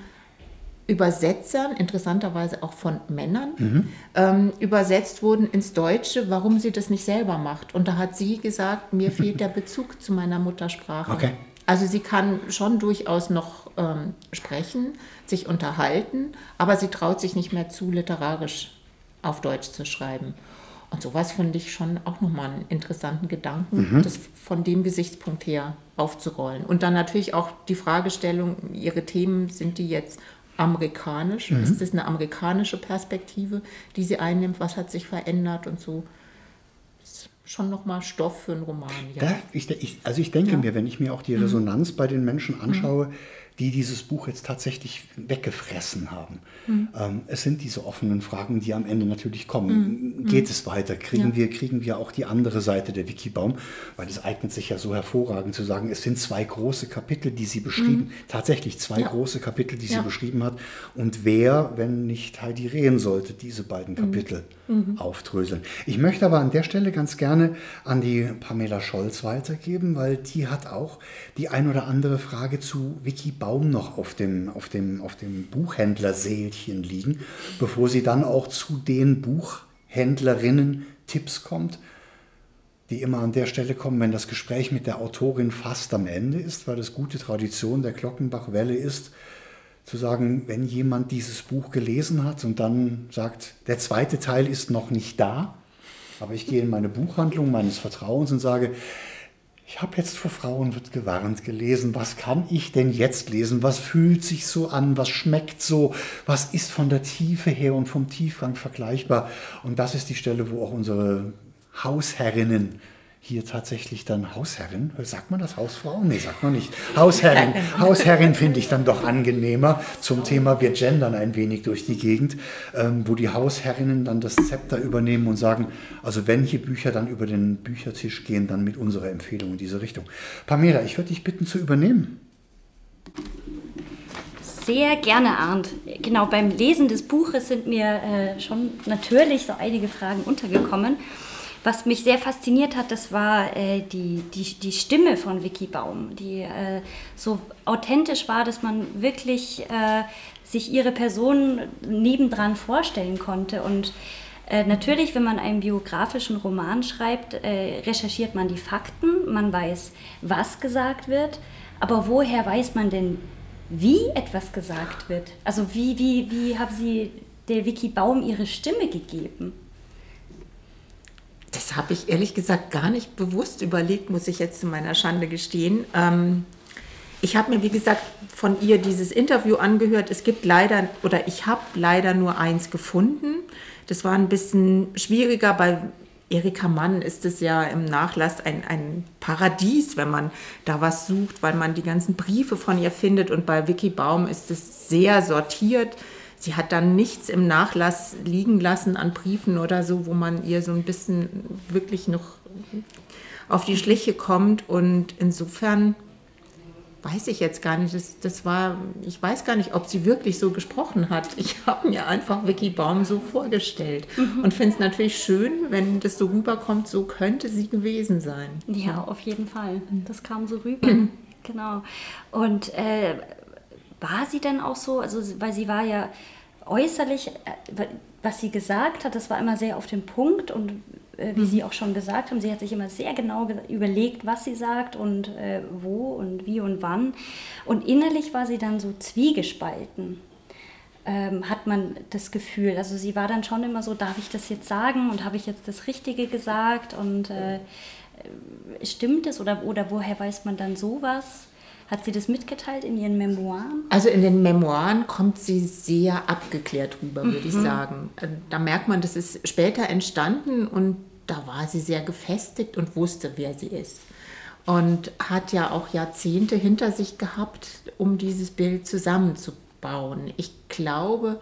Übersetzern, interessanterweise auch von Männern, mhm. ähm, übersetzt wurden ins Deutsche, warum sie das nicht selber macht. Und da hat sie gesagt, mir fehlt der Bezug zu meiner Muttersprache. Okay. Also sie kann schon durchaus noch ähm, sprechen, sich unterhalten, aber sie traut sich nicht mehr zu, literarisch auf Deutsch zu schreiben. Und sowas finde ich schon auch nochmal einen interessanten Gedanken, mhm. das von dem Gesichtspunkt her aufzurollen. Und dann natürlich auch die Fragestellung, Ihre Themen, sind die jetzt amerikanisch? Mhm. Ist das eine amerikanische Perspektive, die sie einnimmt? Was hat sich verändert und so? Ist schon nochmal Stoff für einen Roman. Ja. Da, ich, ich, also ich denke ja. mir, wenn ich mir auch die mhm. Resonanz mhm. bei den Menschen anschaue, mhm die dieses Buch jetzt tatsächlich weggefressen haben. Mhm. Ähm, es sind diese offenen Fragen, die am Ende natürlich kommen. Mhm. Geht es weiter? Kriegen, ja. wir, kriegen wir auch die andere Seite der Wikibaum? Weil es eignet sich ja so hervorragend zu sagen, es sind zwei große Kapitel, die sie beschrieben, mhm. tatsächlich zwei ja. große Kapitel, die ja. sie beschrieben hat. Und wer, wenn nicht Heidi Rehn, sollte diese beiden mhm. Kapitel mhm. aufdröseln? Ich möchte aber an der Stelle ganz gerne an die Pamela Scholz weitergeben, weil die hat auch die ein oder andere Frage zu Wikibaum Baum noch auf dem, auf dem, auf dem Buchhändlersäelchen liegen, bevor sie dann auch zu den Buchhändlerinnen Tipps kommt, die immer an der Stelle kommen, wenn das Gespräch mit der Autorin fast am Ende ist, weil das gute Tradition der Glockenbach-Welle ist, zu sagen, wenn jemand dieses Buch gelesen hat und dann sagt, der zweite Teil ist noch nicht da, aber ich gehe in meine Buchhandlung meines Vertrauens und sage, ich habe jetzt vor Frauen wird gewarnt gelesen, was kann ich denn jetzt lesen? Was fühlt sich so an? Was schmeckt so? Was ist von der Tiefe her und vom Tiefgang vergleichbar? Und das ist die Stelle, wo auch unsere Hausherrinnen hier tatsächlich dann Hausherrin, sagt man das Hausfrau? Nee, sagt man nicht. Hausherrin. [LAUGHS] Hausherrin finde ich dann doch angenehmer zum Thema wir gendern ein wenig durch die Gegend, ähm, wo die Hausherrinnen dann das Zepter übernehmen und sagen, also wenn hier Bücher dann über den Büchertisch gehen, dann mit unserer Empfehlung in diese Richtung. Pamela, ich würde dich bitten zu übernehmen. Sehr gerne, Arndt. Genau, beim Lesen des Buches sind mir äh, schon natürlich so einige Fragen untergekommen. Was mich sehr fasziniert hat, das war äh, die, die, die Stimme von Vicky Baum, die äh, so authentisch war, dass man wirklich äh, sich ihre Person nebendran vorstellen konnte. Und äh, natürlich, wenn man einen biografischen Roman schreibt, äh, recherchiert man die Fakten, man weiß, was gesagt wird, aber woher weiß man denn, wie etwas gesagt wird? Also wie, wie, wie haben Sie der Vicky Baum ihre Stimme gegeben? Das habe ich ehrlich gesagt gar nicht bewusst überlegt, muss ich jetzt zu meiner Schande gestehen. Ähm, ich habe mir, wie gesagt, von ihr dieses Interview angehört. Es gibt leider, oder ich habe leider nur eins gefunden. Das war ein bisschen schwieriger, weil Erika Mann ist es ja im Nachlass ein, ein Paradies, wenn man da was sucht, weil man die ganzen Briefe von ihr findet. Und bei Vicky Baum ist es sehr sortiert. Sie hat dann nichts im Nachlass liegen lassen an Briefen oder so, wo man ihr so ein bisschen wirklich noch auf die Schliche kommt. Und insofern weiß ich jetzt gar nicht. Das, das war, ich weiß gar nicht, ob sie wirklich so gesprochen hat. Ich habe mir einfach Vicky Baum so vorgestellt mhm. und finde es natürlich schön, wenn das so rüberkommt, so könnte sie gewesen sein. Ja, auf jeden Fall. Das kam so rüber. [CLEARS THROAT] genau. Und äh, war sie denn auch so, also weil sie war ja äußerlich, äh, was sie gesagt hat, das war immer sehr auf den Punkt und äh, wie mhm. Sie auch schon gesagt haben, sie hat sich immer sehr genau überlegt, was sie sagt und äh, wo und wie und wann. Und innerlich war sie dann so zwiegespalten. Ähm, hat man das Gefühl. Also sie war dann schon immer so, darf ich das jetzt sagen und habe ich jetzt das Richtige gesagt und äh, äh stimmt es oder, oder woher weiß man dann sowas? Hat sie das mitgeteilt in ihren Memoiren? Also in den Memoiren kommt sie sehr abgeklärt rüber, würde mhm. ich sagen. Äh, da merkt man, das ist später entstanden und da war sie sehr gefestigt und wusste, wer sie ist. Und hat ja auch Jahrzehnte hinter sich gehabt, um dieses Bild zusammenzubauen. Ich glaube,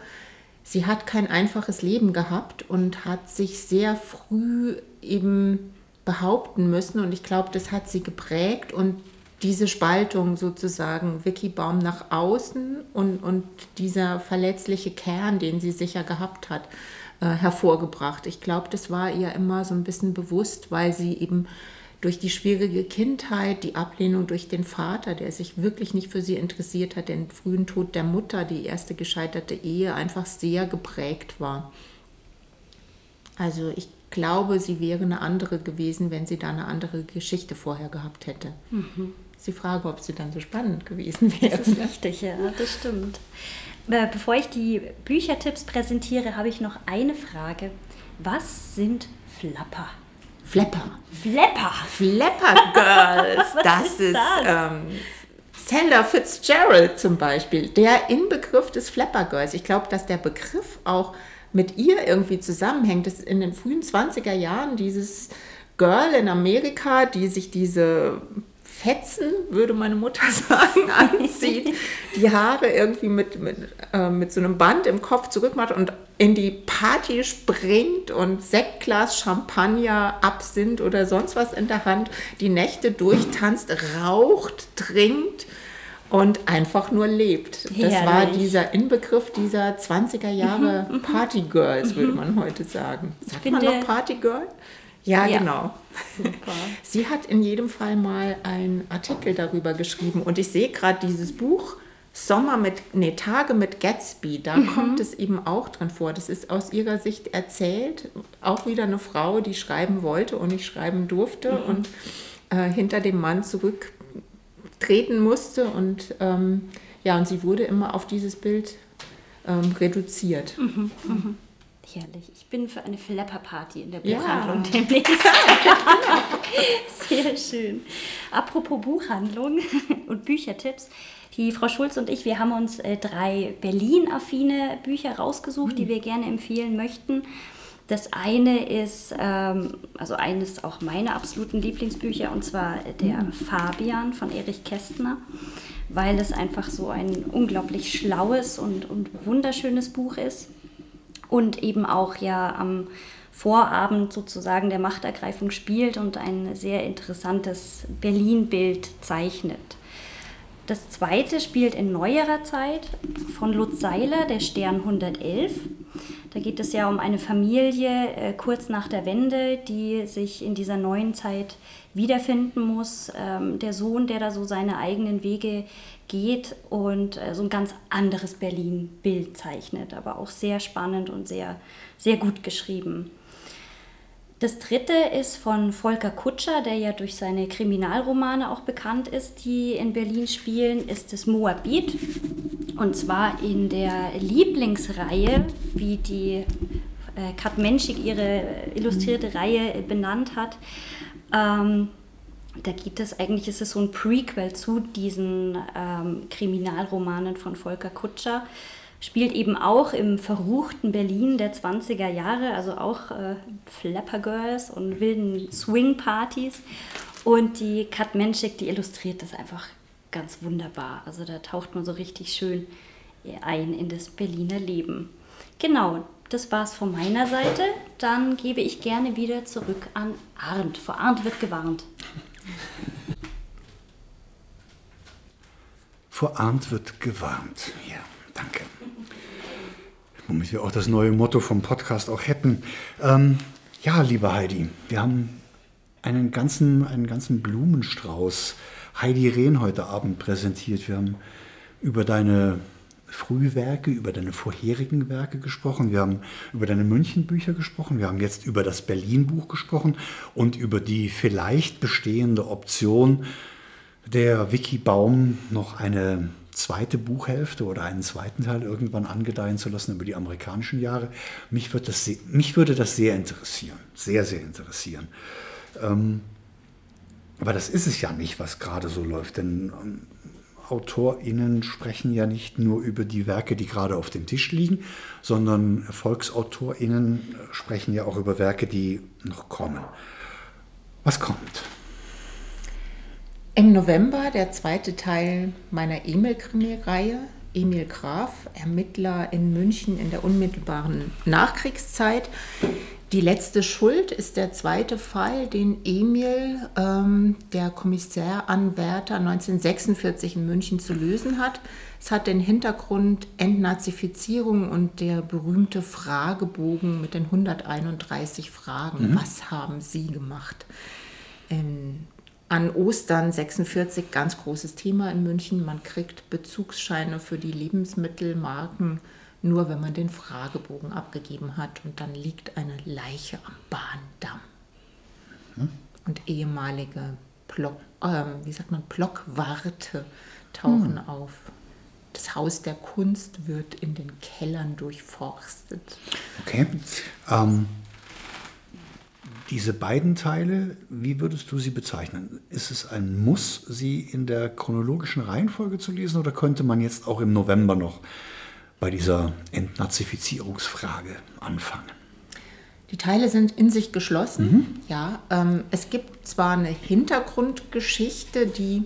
sie hat kein einfaches Leben gehabt und hat sich sehr früh eben behaupten müssen. Und ich glaube, das hat sie geprägt und diese Spaltung sozusagen, Vicky Baum nach außen und, und dieser verletzliche Kern, den sie sicher gehabt hat, äh, hervorgebracht. Ich glaube, das war ihr immer so ein bisschen bewusst, weil sie eben durch die schwierige Kindheit, die Ablehnung durch den Vater, der sich wirklich nicht für sie interessiert hat, den frühen Tod der Mutter, die erste gescheiterte Ehe, einfach sehr geprägt war. Also ich glaube, sie wäre eine andere gewesen, wenn sie da eine andere Geschichte vorher gehabt hätte. Mhm. Ist die Frage, ob sie dann so spannend gewesen wäre. Das ist richtig, ja, das stimmt. Äh, bevor ich die Büchertipps präsentiere, habe ich noch eine Frage. Was sind Flapper? Flapper. Flapper. Flapper [LAUGHS] Girls. das ist, ist das? Ähm, Sandra Fitzgerald zum Beispiel, der Inbegriff des Flapper Girls. Ich glaube, dass der Begriff auch mit ihr irgendwie zusammenhängt. Das in den frühen 20er Jahren dieses Girl in Amerika, die sich diese Fetzen, würde meine Mutter [LAUGHS] sagen, anzieht, die Haare irgendwie mit, mit, äh, mit so einem Band im Kopf zurückmacht und in die Party springt und Sektglas, Champagner, Absinth oder sonst was in der Hand, die Nächte durchtanzt, raucht, trinkt und einfach nur lebt. Das Herrlich. war dieser Inbegriff dieser 20er Jahre. [LAUGHS] Partygirls, würde man heute sagen. Sagt man noch Partygirl? Ja, ja, genau. Super. [LAUGHS] Sie hat in jedem Fall mal einen Artikel darüber geschrieben und ich sehe gerade dieses Buch Sommer mit, nee, Tage mit Gatsby, da mhm. kommt es eben auch drin vor. Das ist aus ihrer Sicht erzählt. Auch wieder eine Frau, die schreiben wollte und nicht schreiben durfte mhm. und äh, hinter dem Mann zurücktreten musste. Und ähm, ja, und sie wurde immer auf dieses Bild ähm, reduziert. Mhm. Herrlich. Ich bin für eine Flapper-Party in der Buchhandlung ja. [LAUGHS] demnächst. [LAUGHS] Sehr schön. Apropos Buchhandlung [LAUGHS] und Büchertipps. Die Frau Schulz und ich, wir haben uns äh, drei Berlin-affine Bücher rausgesucht, mhm. die wir gerne empfehlen möchten. Das eine ist, ähm, also eines auch meiner absoluten Lieblingsbücher, und zwar der mhm. Fabian von Erich Kästner, weil es einfach so ein unglaublich schlaues und, und wunderschönes Buch ist und eben auch ja am Vorabend sozusagen der Machtergreifung spielt und ein sehr interessantes Berlin-Bild zeichnet. Das zweite spielt in neuerer Zeit von Lutz Seiler, der Stern 111. Da geht es ja um eine Familie äh, kurz nach der Wende, die sich in dieser neuen Zeit wiederfinden muss. Ähm, der Sohn, der da so seine eigenen Wege geht und äh, so ein ganz anderes Berlin-Bild zeichnet, aber auch sehr spannend und sehr, sehr gut geschrieben. Das dritte ist von Volker Kutscher, der ja durch seine Kriminalromane auch bekannt ist, die in Berlin spielen, ist das Moabit. Und zwar in der Lieblingsreihe, wie die äh, Kat Menschig ihre illustrierte Reihe benannt hat. Ähm, da geht es eigentlich, ist es so ein Prequel zu diesen ähm, Kriminalromanen von Volker Kutscher. spielt eben auch im verruchten Berlin der 20er Jahre, also auch äh, Flapper Girls und wilden Swing-Partys. Und die Kat Menschik, die illustriert das einfach ganz wunderbar. Also da taucht man so richtig schön ein in das Berliner Leben. Genau, das war's von meiner Seite. Dann gebe ich gerne wieder zurück an Arndt. Vor Arndt wird gewarnt. Vor Arndt wird gewarnt. Ja, danke. Womit wir auch das neue Motto vom Podcast auch hätten. Ähm, ja, liebe Heidi, wir haben einen ganzen, einen ganzen Blumenstrauß Heidi Rehn heute Abend präsentiert. Wir haben über deine Frühwerke, über deine vorherigen Werke gesprochen. Wir haben über deine Münchenbücher gesprochen. Wir haben jetzt über das Berlin-Buch gesprochen und über die vielleicht bestehende Option der Wiki Baum noch eine zweite Buchhälfte oder einen zweiten Teil irgendwann angedeihen zu lassen über die amerikanischen Jahre. Mich, wird das, mich würde das sehr interessieren, sehr, sehr interessieren. Ähm, aber das ist es ja nicht, was gerade so läuft, denn ähm, AutorInnen sprechen ja nicht nur über die Werke, die gerade auf dem Tisch liegen, sondern VolksautorInnen sprechen ja auch über Werke, die noch kommen. Was kommt? Im November der zweite Teil meiner Emil-Krimi-Reihe. Emil Graf, Ermittler in München in der unmittelbaren Nachkriegszeit. Die letzte Schuld ist der zweite Fall, den Emil, ähm, der Kommissaranwärter 1946 in München zu lösen hat. Es hat den Hintergrund Entnazifizierung und der berühmte Fragebogen mit den 131 Fragen. Mhm. Was haben Sie gemacht? In, an Ostern 46 ganz großes Thema in München. Man kriegt Bezugsscheine für die Lebensmittelmarken nur wenn man den Fragebogen abgegeben hat und dann liegt eine Leiche am Bahndamm. Hm? Und ehemalige Block, äh, wie sagt man, Blockwarte tauchen hm. auf. Das Haus der Kunst wird in den Kellern durchforstet. Okay. Ähm, diese beiden Teile, wie würdest du sie bezeichnen? Ist es ein Muss, sie in der chronologischen Reihenfolge zu lesen oder könnte man jetzt auch im November noch bei dieser Entnazifizierungsfrage anfangen? Die Teile sind in sich geschlossen. Mhm. Ja, ähm, es gibt zwar eine Hintergrundgeschichte, die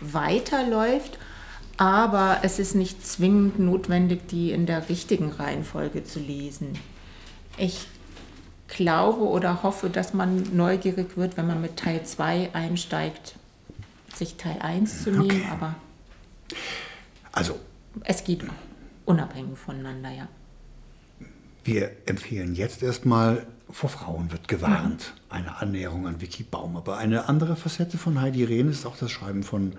weiterläuft, aber es ist nicht zwingend notwendig, die in der richtigen Reihenfolge zu lesen. Ich glaube oder hoffe, dass man neugierig wird, wenn man mit Teil 2 einsteigt, sich Teil 1 zu nehmen, okay. aber also es geht unabhängig voneinander, ja. Wir empfehlen jetzt erstmal, vor Frauen wird gewarnt. Mhm. Eine Annäherung an Vicky Baum. Aber eine andere Facette von Heidi Rehn ist auch das Schreiben von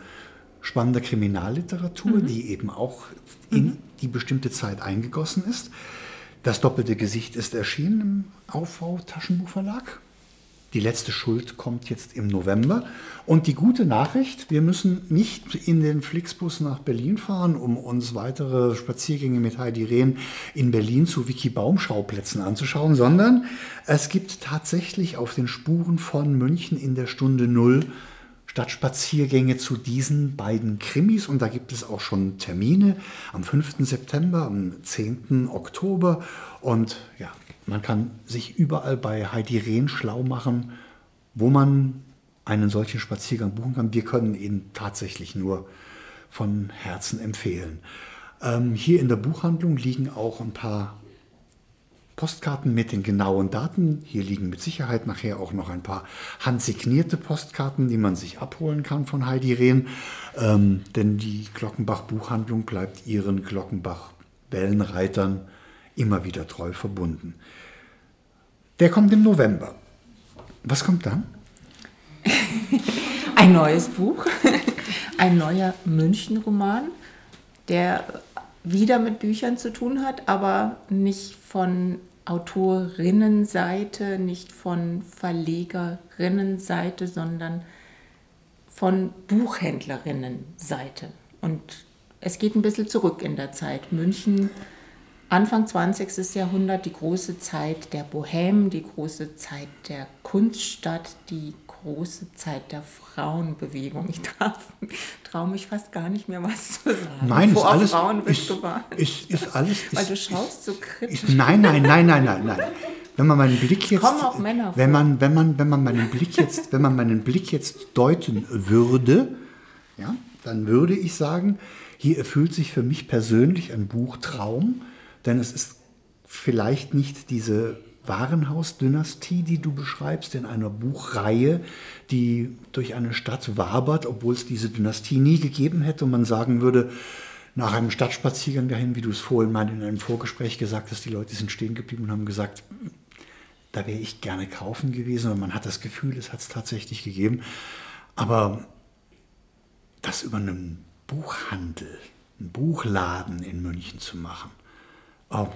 spannender Kriminalliteratur, mhm. die eben auch in mhm. die bestimmte Zeit eingegossen ist. Das doppelte Gesicht ist erschienen im Aufbau Taschenbuchverlag. Die letzte Schuld kommt jetzt im November. Und die gute Nachricht, wir müssen nicht in den Flixbus nach Berlin fahren, um uns weitere Spaziergänge mit Heidi Rehn in Berlin zu Wiki-Baumschauplätzen anzuschauen, sondern es gibt tatsächlich auf den Spuren von München in der Stunde Null Stadtspaziergänge zu diesen beiden Krimis und da gibt es auch schon Termine am 5. September, am 10. Oktober und ja, man kann sich überall bei Heidi Rehn schlau machen, wo man einen solchen Spaziergang buchen kann. Wir können ihn tatsächlich nur von Herzen empfehlen. Ähm, hier in der Buchhandlung liegen auch ein paar Postkarten mit den genauen Daten. Hier liegen mit Sicherheit nachher auch noch ein paar handsignierte Postkarten, die man sich abholen kann von Heidi Rehn. Ähm, denn die Glockenbach Buchhandlung bleibt ihren Glockenbach Wellenreitern immer wieder treu verbunden. Der kommt im November. Was kommt dann? Ein neues Buch, ein neuer München-Roman, der wieder mit Büchern zu tun hat, aber nicht von Autorinnenseite, nicht von Verlegerinnenseite, sondern von Buchhändlerinnenseite. Und es geht ein bisschen zurück in der Zeit. München Anfang 20. Jahrhundert die große Zeit der Bohème, die große Zeit der Kunststadt, die große Zeit der Frauenbewegung. Ich traue mich fast gar nicht mehr was zu sagen. Nein, Vor ist alles, Frauen bist ist, du wahr. ist, ist alles. Weil du schaust so kritisch. nein, nein, nein, nein, nein, nein. Wenn man meinen Blick jetzt, wenn man, wenn man, wenn man meinen Blick jetzt, wenn man meinen Blick jetzt deuten würde, ja, dann würde ich sagen, hier erfüllt sich für mich persönlich ein Buchtraum, denn es ist vielleicht nicht diese Warenhausdynastie, die du beschreibst, in einer Buchreihe, die durch eine Stadt wabert, obwohl es diese Dynastie nie gegeben hätte und man sagen würde, nach einem Stadtspaziergang dahin, wie du es vorhin mal in einem Vorgespräch gesagt hast, die Leute sind stehen geblieben und haben gesagt, da wäre ich gerne kaufen gewesen und man hat das Gefühl, es hat es tatsächlich gegeben. Aber das über einen Buchhandel, einen Buchladen in München zu machen, oh,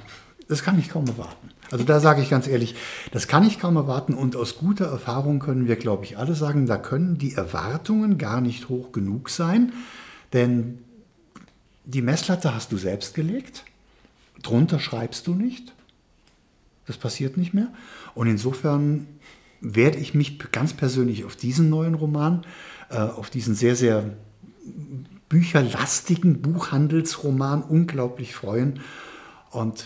das kann ich kaum erwarten. Also da sage ich ganz ehrlich, das kann ich kaum erwarten. Und aus guter Erfahrung können wir, glaube ich, alle sagen, da können die Erwartungen gar nicht hoch genug sein, denn die Messlatte hast du selbst gelegt, drunter schreibst du nicht, das passiert nicht mehr. Und insofern werde ich mich ganz persönlich auf diesen neuen Roman, äh, auf diesen sehr, sehr bücherlastigen Buchhandelsroman unglaublich freuen. Und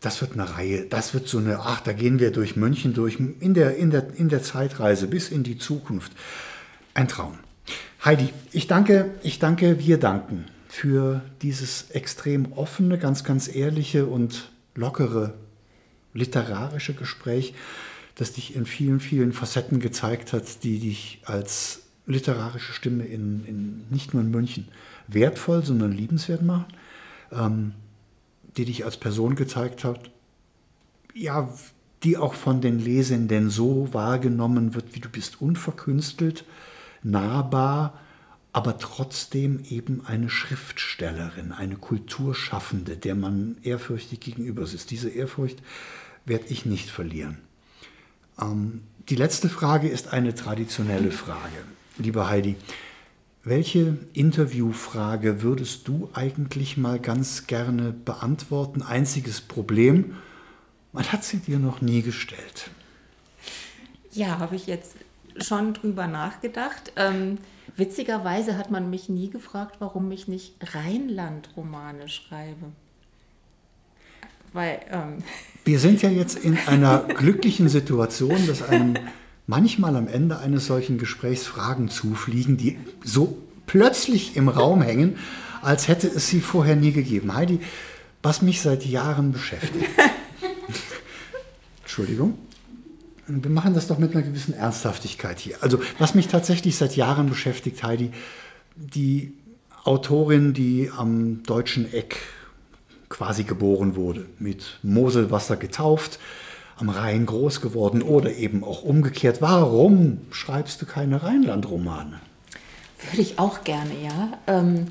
das wird eine Reihe, das wird so eine, ach, da gehen wir durch München durch, in der, in der, in der Zeitreise bis in die Zukunft. Ein Traum. Heidi, ich danke, ich danke, wir danken für dieses extrem offene, ganz, ganz ehrliche und lockere literarische Gespräch, das dich in vielen, vielen Facetten gezeigt hat, die dich als literarische Stimme in, in nicht nur in München wertvoll, sondern liebenswert machen. Ähm, die dich als Person gezeigt hat, ja, die auch von den Lesenden so wahrgenommen wird, wie du bist, unverkünstelt, nahbar, aber trotzdem eben eine Schriftstellerin, eine Kulturschaffende, der man ehrfürchtig gegenüber ist. Diese Ehrfurcht werde ich nicht verlieren. Ähm, die letzte Frage ist eine traditionelle Frage. Liebe Heidi, welche Interviewfrage würdest du eigentlich mal ganz gerne beantworten? Einziges Problem, man hat sie dir noch nie gestellt. Ja, habe ich jetzt schon drüber nachgedacht. Ähm, witzigerweise hat man mich nie gefragt, warum ich nicht Rheinland-Romane schreibe. Weil, ähm, Wir sind ja jetzt in einer [LAUGHS] glücklichen Situation, dass einem manchmal am Ende eines solchen Gesprächs Fragen zufliegen, die so plötzlich im Raum hängen, als hätte es sie vorher nie gegeben. Heidi, was mich seit Jahren beschäftigt. [LAUGHS] Entschuldigung. Wir machen das doch mit einer gewissen Ernsthaftigkeit hier. Also, was mich tatsächlich seit Jahren beschäftigt, Heidi, die Autorin, die am deutschen Eck quasi geboren wurde, mit Moselwasser getauft, am Rhein groß geworden oder eben auch umgekehrt. Warum schreibst du keine Rheinland-Romane? Würde ich auch gerne, ja. Ähm,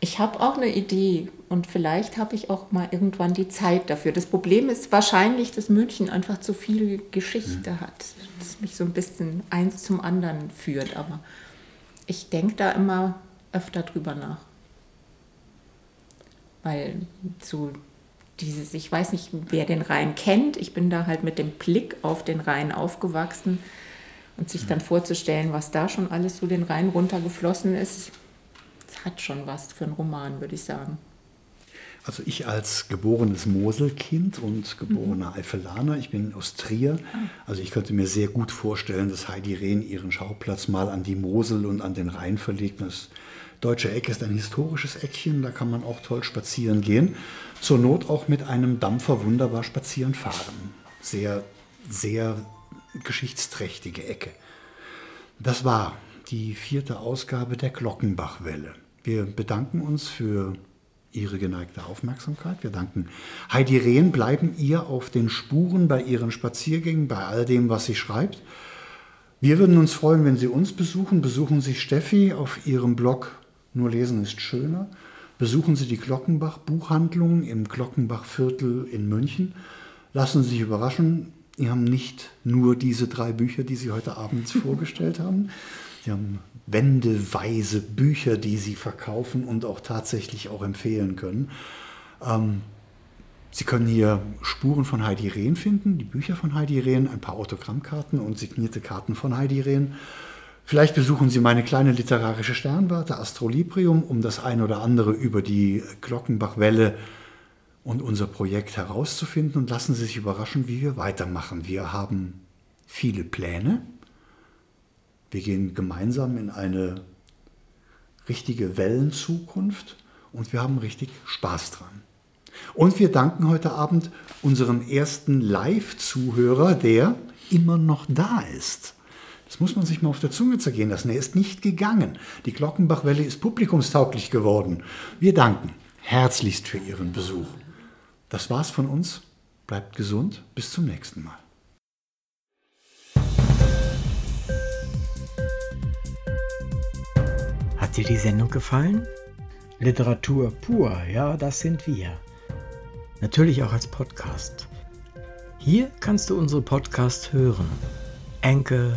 ich habe auch eine Idee und vielleicht habe ich auch mal irgendwann die Zeit dafür. Das Problem ist wahrscheinlich, dass München einfach zu viel Geschichte mhm. hat, das mich so ein bisschen eins zum anderen führt. Aber ich denke da immer öfter drüber nach. Weil so dieses, ich weiß nicht, wer den Rhein kennt, ich bin da halt mit dem Blick auf den Rhein aufgewachsen und sich dann vorzustellen, was da schon alles so den Rhein runtergeflossen ist, hat schon was für einen Roman, würde ich sagen. Also ich als geborenes Moselkind und geborener mhm. Eifelaner, ich bin aus Trier, ah. also ich könnte mir sehr gut vorstellen, dass Heidi Rehn ihren Schauplatz mal an die Mosel und an den Rhein verlegt. Das Deutsche Eck ist ein historisches Eckchen, da kann man auch toll spazieren gehen. Zur Not auch mit einem Dampfer wunderbar spazieren fahren. Sehr, sehr geschichtsträchtige Ecke. Das war die vierte Ausgabe der Glockenbachwelle. Wir bedanken uns für Ihre geneigte Aufmerksamkeit. Wir danken Heidi Rehn, bleiben ihr auf den Spuren bei Ihren Spaziergängen, bei all dem, was sie schreibt. Wir würden uns freuen, wenn Sie uns besuchen. Besuchen Sie Steffi auf ihrem Blog Nur lesen ist schöner. Besuchen Sie die Glockenbach Buchhandlung im Glockenbach-Viertel in München. Lassen Sie sich überraschen. Sie haben nicht nur diese drei Bücher, die Sie heute Abend [LAUGHS] vorgestellt haben. Sie haben wendeweise Bücher, die Sie verkaufen und auch tatsächlich auch empfehlen können. Ähm, Sie können hier Spuren von Heidi Rehn finden, die Bücher von Heidi Rehn, ein paar Autogrammkarten und signierte Karten von Heidi Rehn. Vielleicht besuchen Sie meine kleine literarische Sternwarte Astrolibrium, um das ein oder andere über die Glockenbachwelle und unser Projekt herauszufinden und lassen Sie sich überraschen, wie wir weitermachen. Wir haben viele Pläne. Wir gehen gemeinsam in eine richtige Wellenzukunft und wir haben richtig Spaß dran. Und wir danken heute Abend unserem ersten Live-Zuhörer, der immer noch da ist. Das muss man sich mal auf der Zunge zergehen lassen. Er ist nicht gegangen. Die Glockenbachwelle ist publikumstauglich geworden. Wir danken herzlichst für Ihren Besuch. Das war's von uns. Bleibt gesund. Bis zum nächsten Mal. Hat dir die Sendung gefallen? Literatur pur, ja, das sind wir. Natürlich auch als Podcast. Hier kannst du unsere Podcasts hören. Anchor,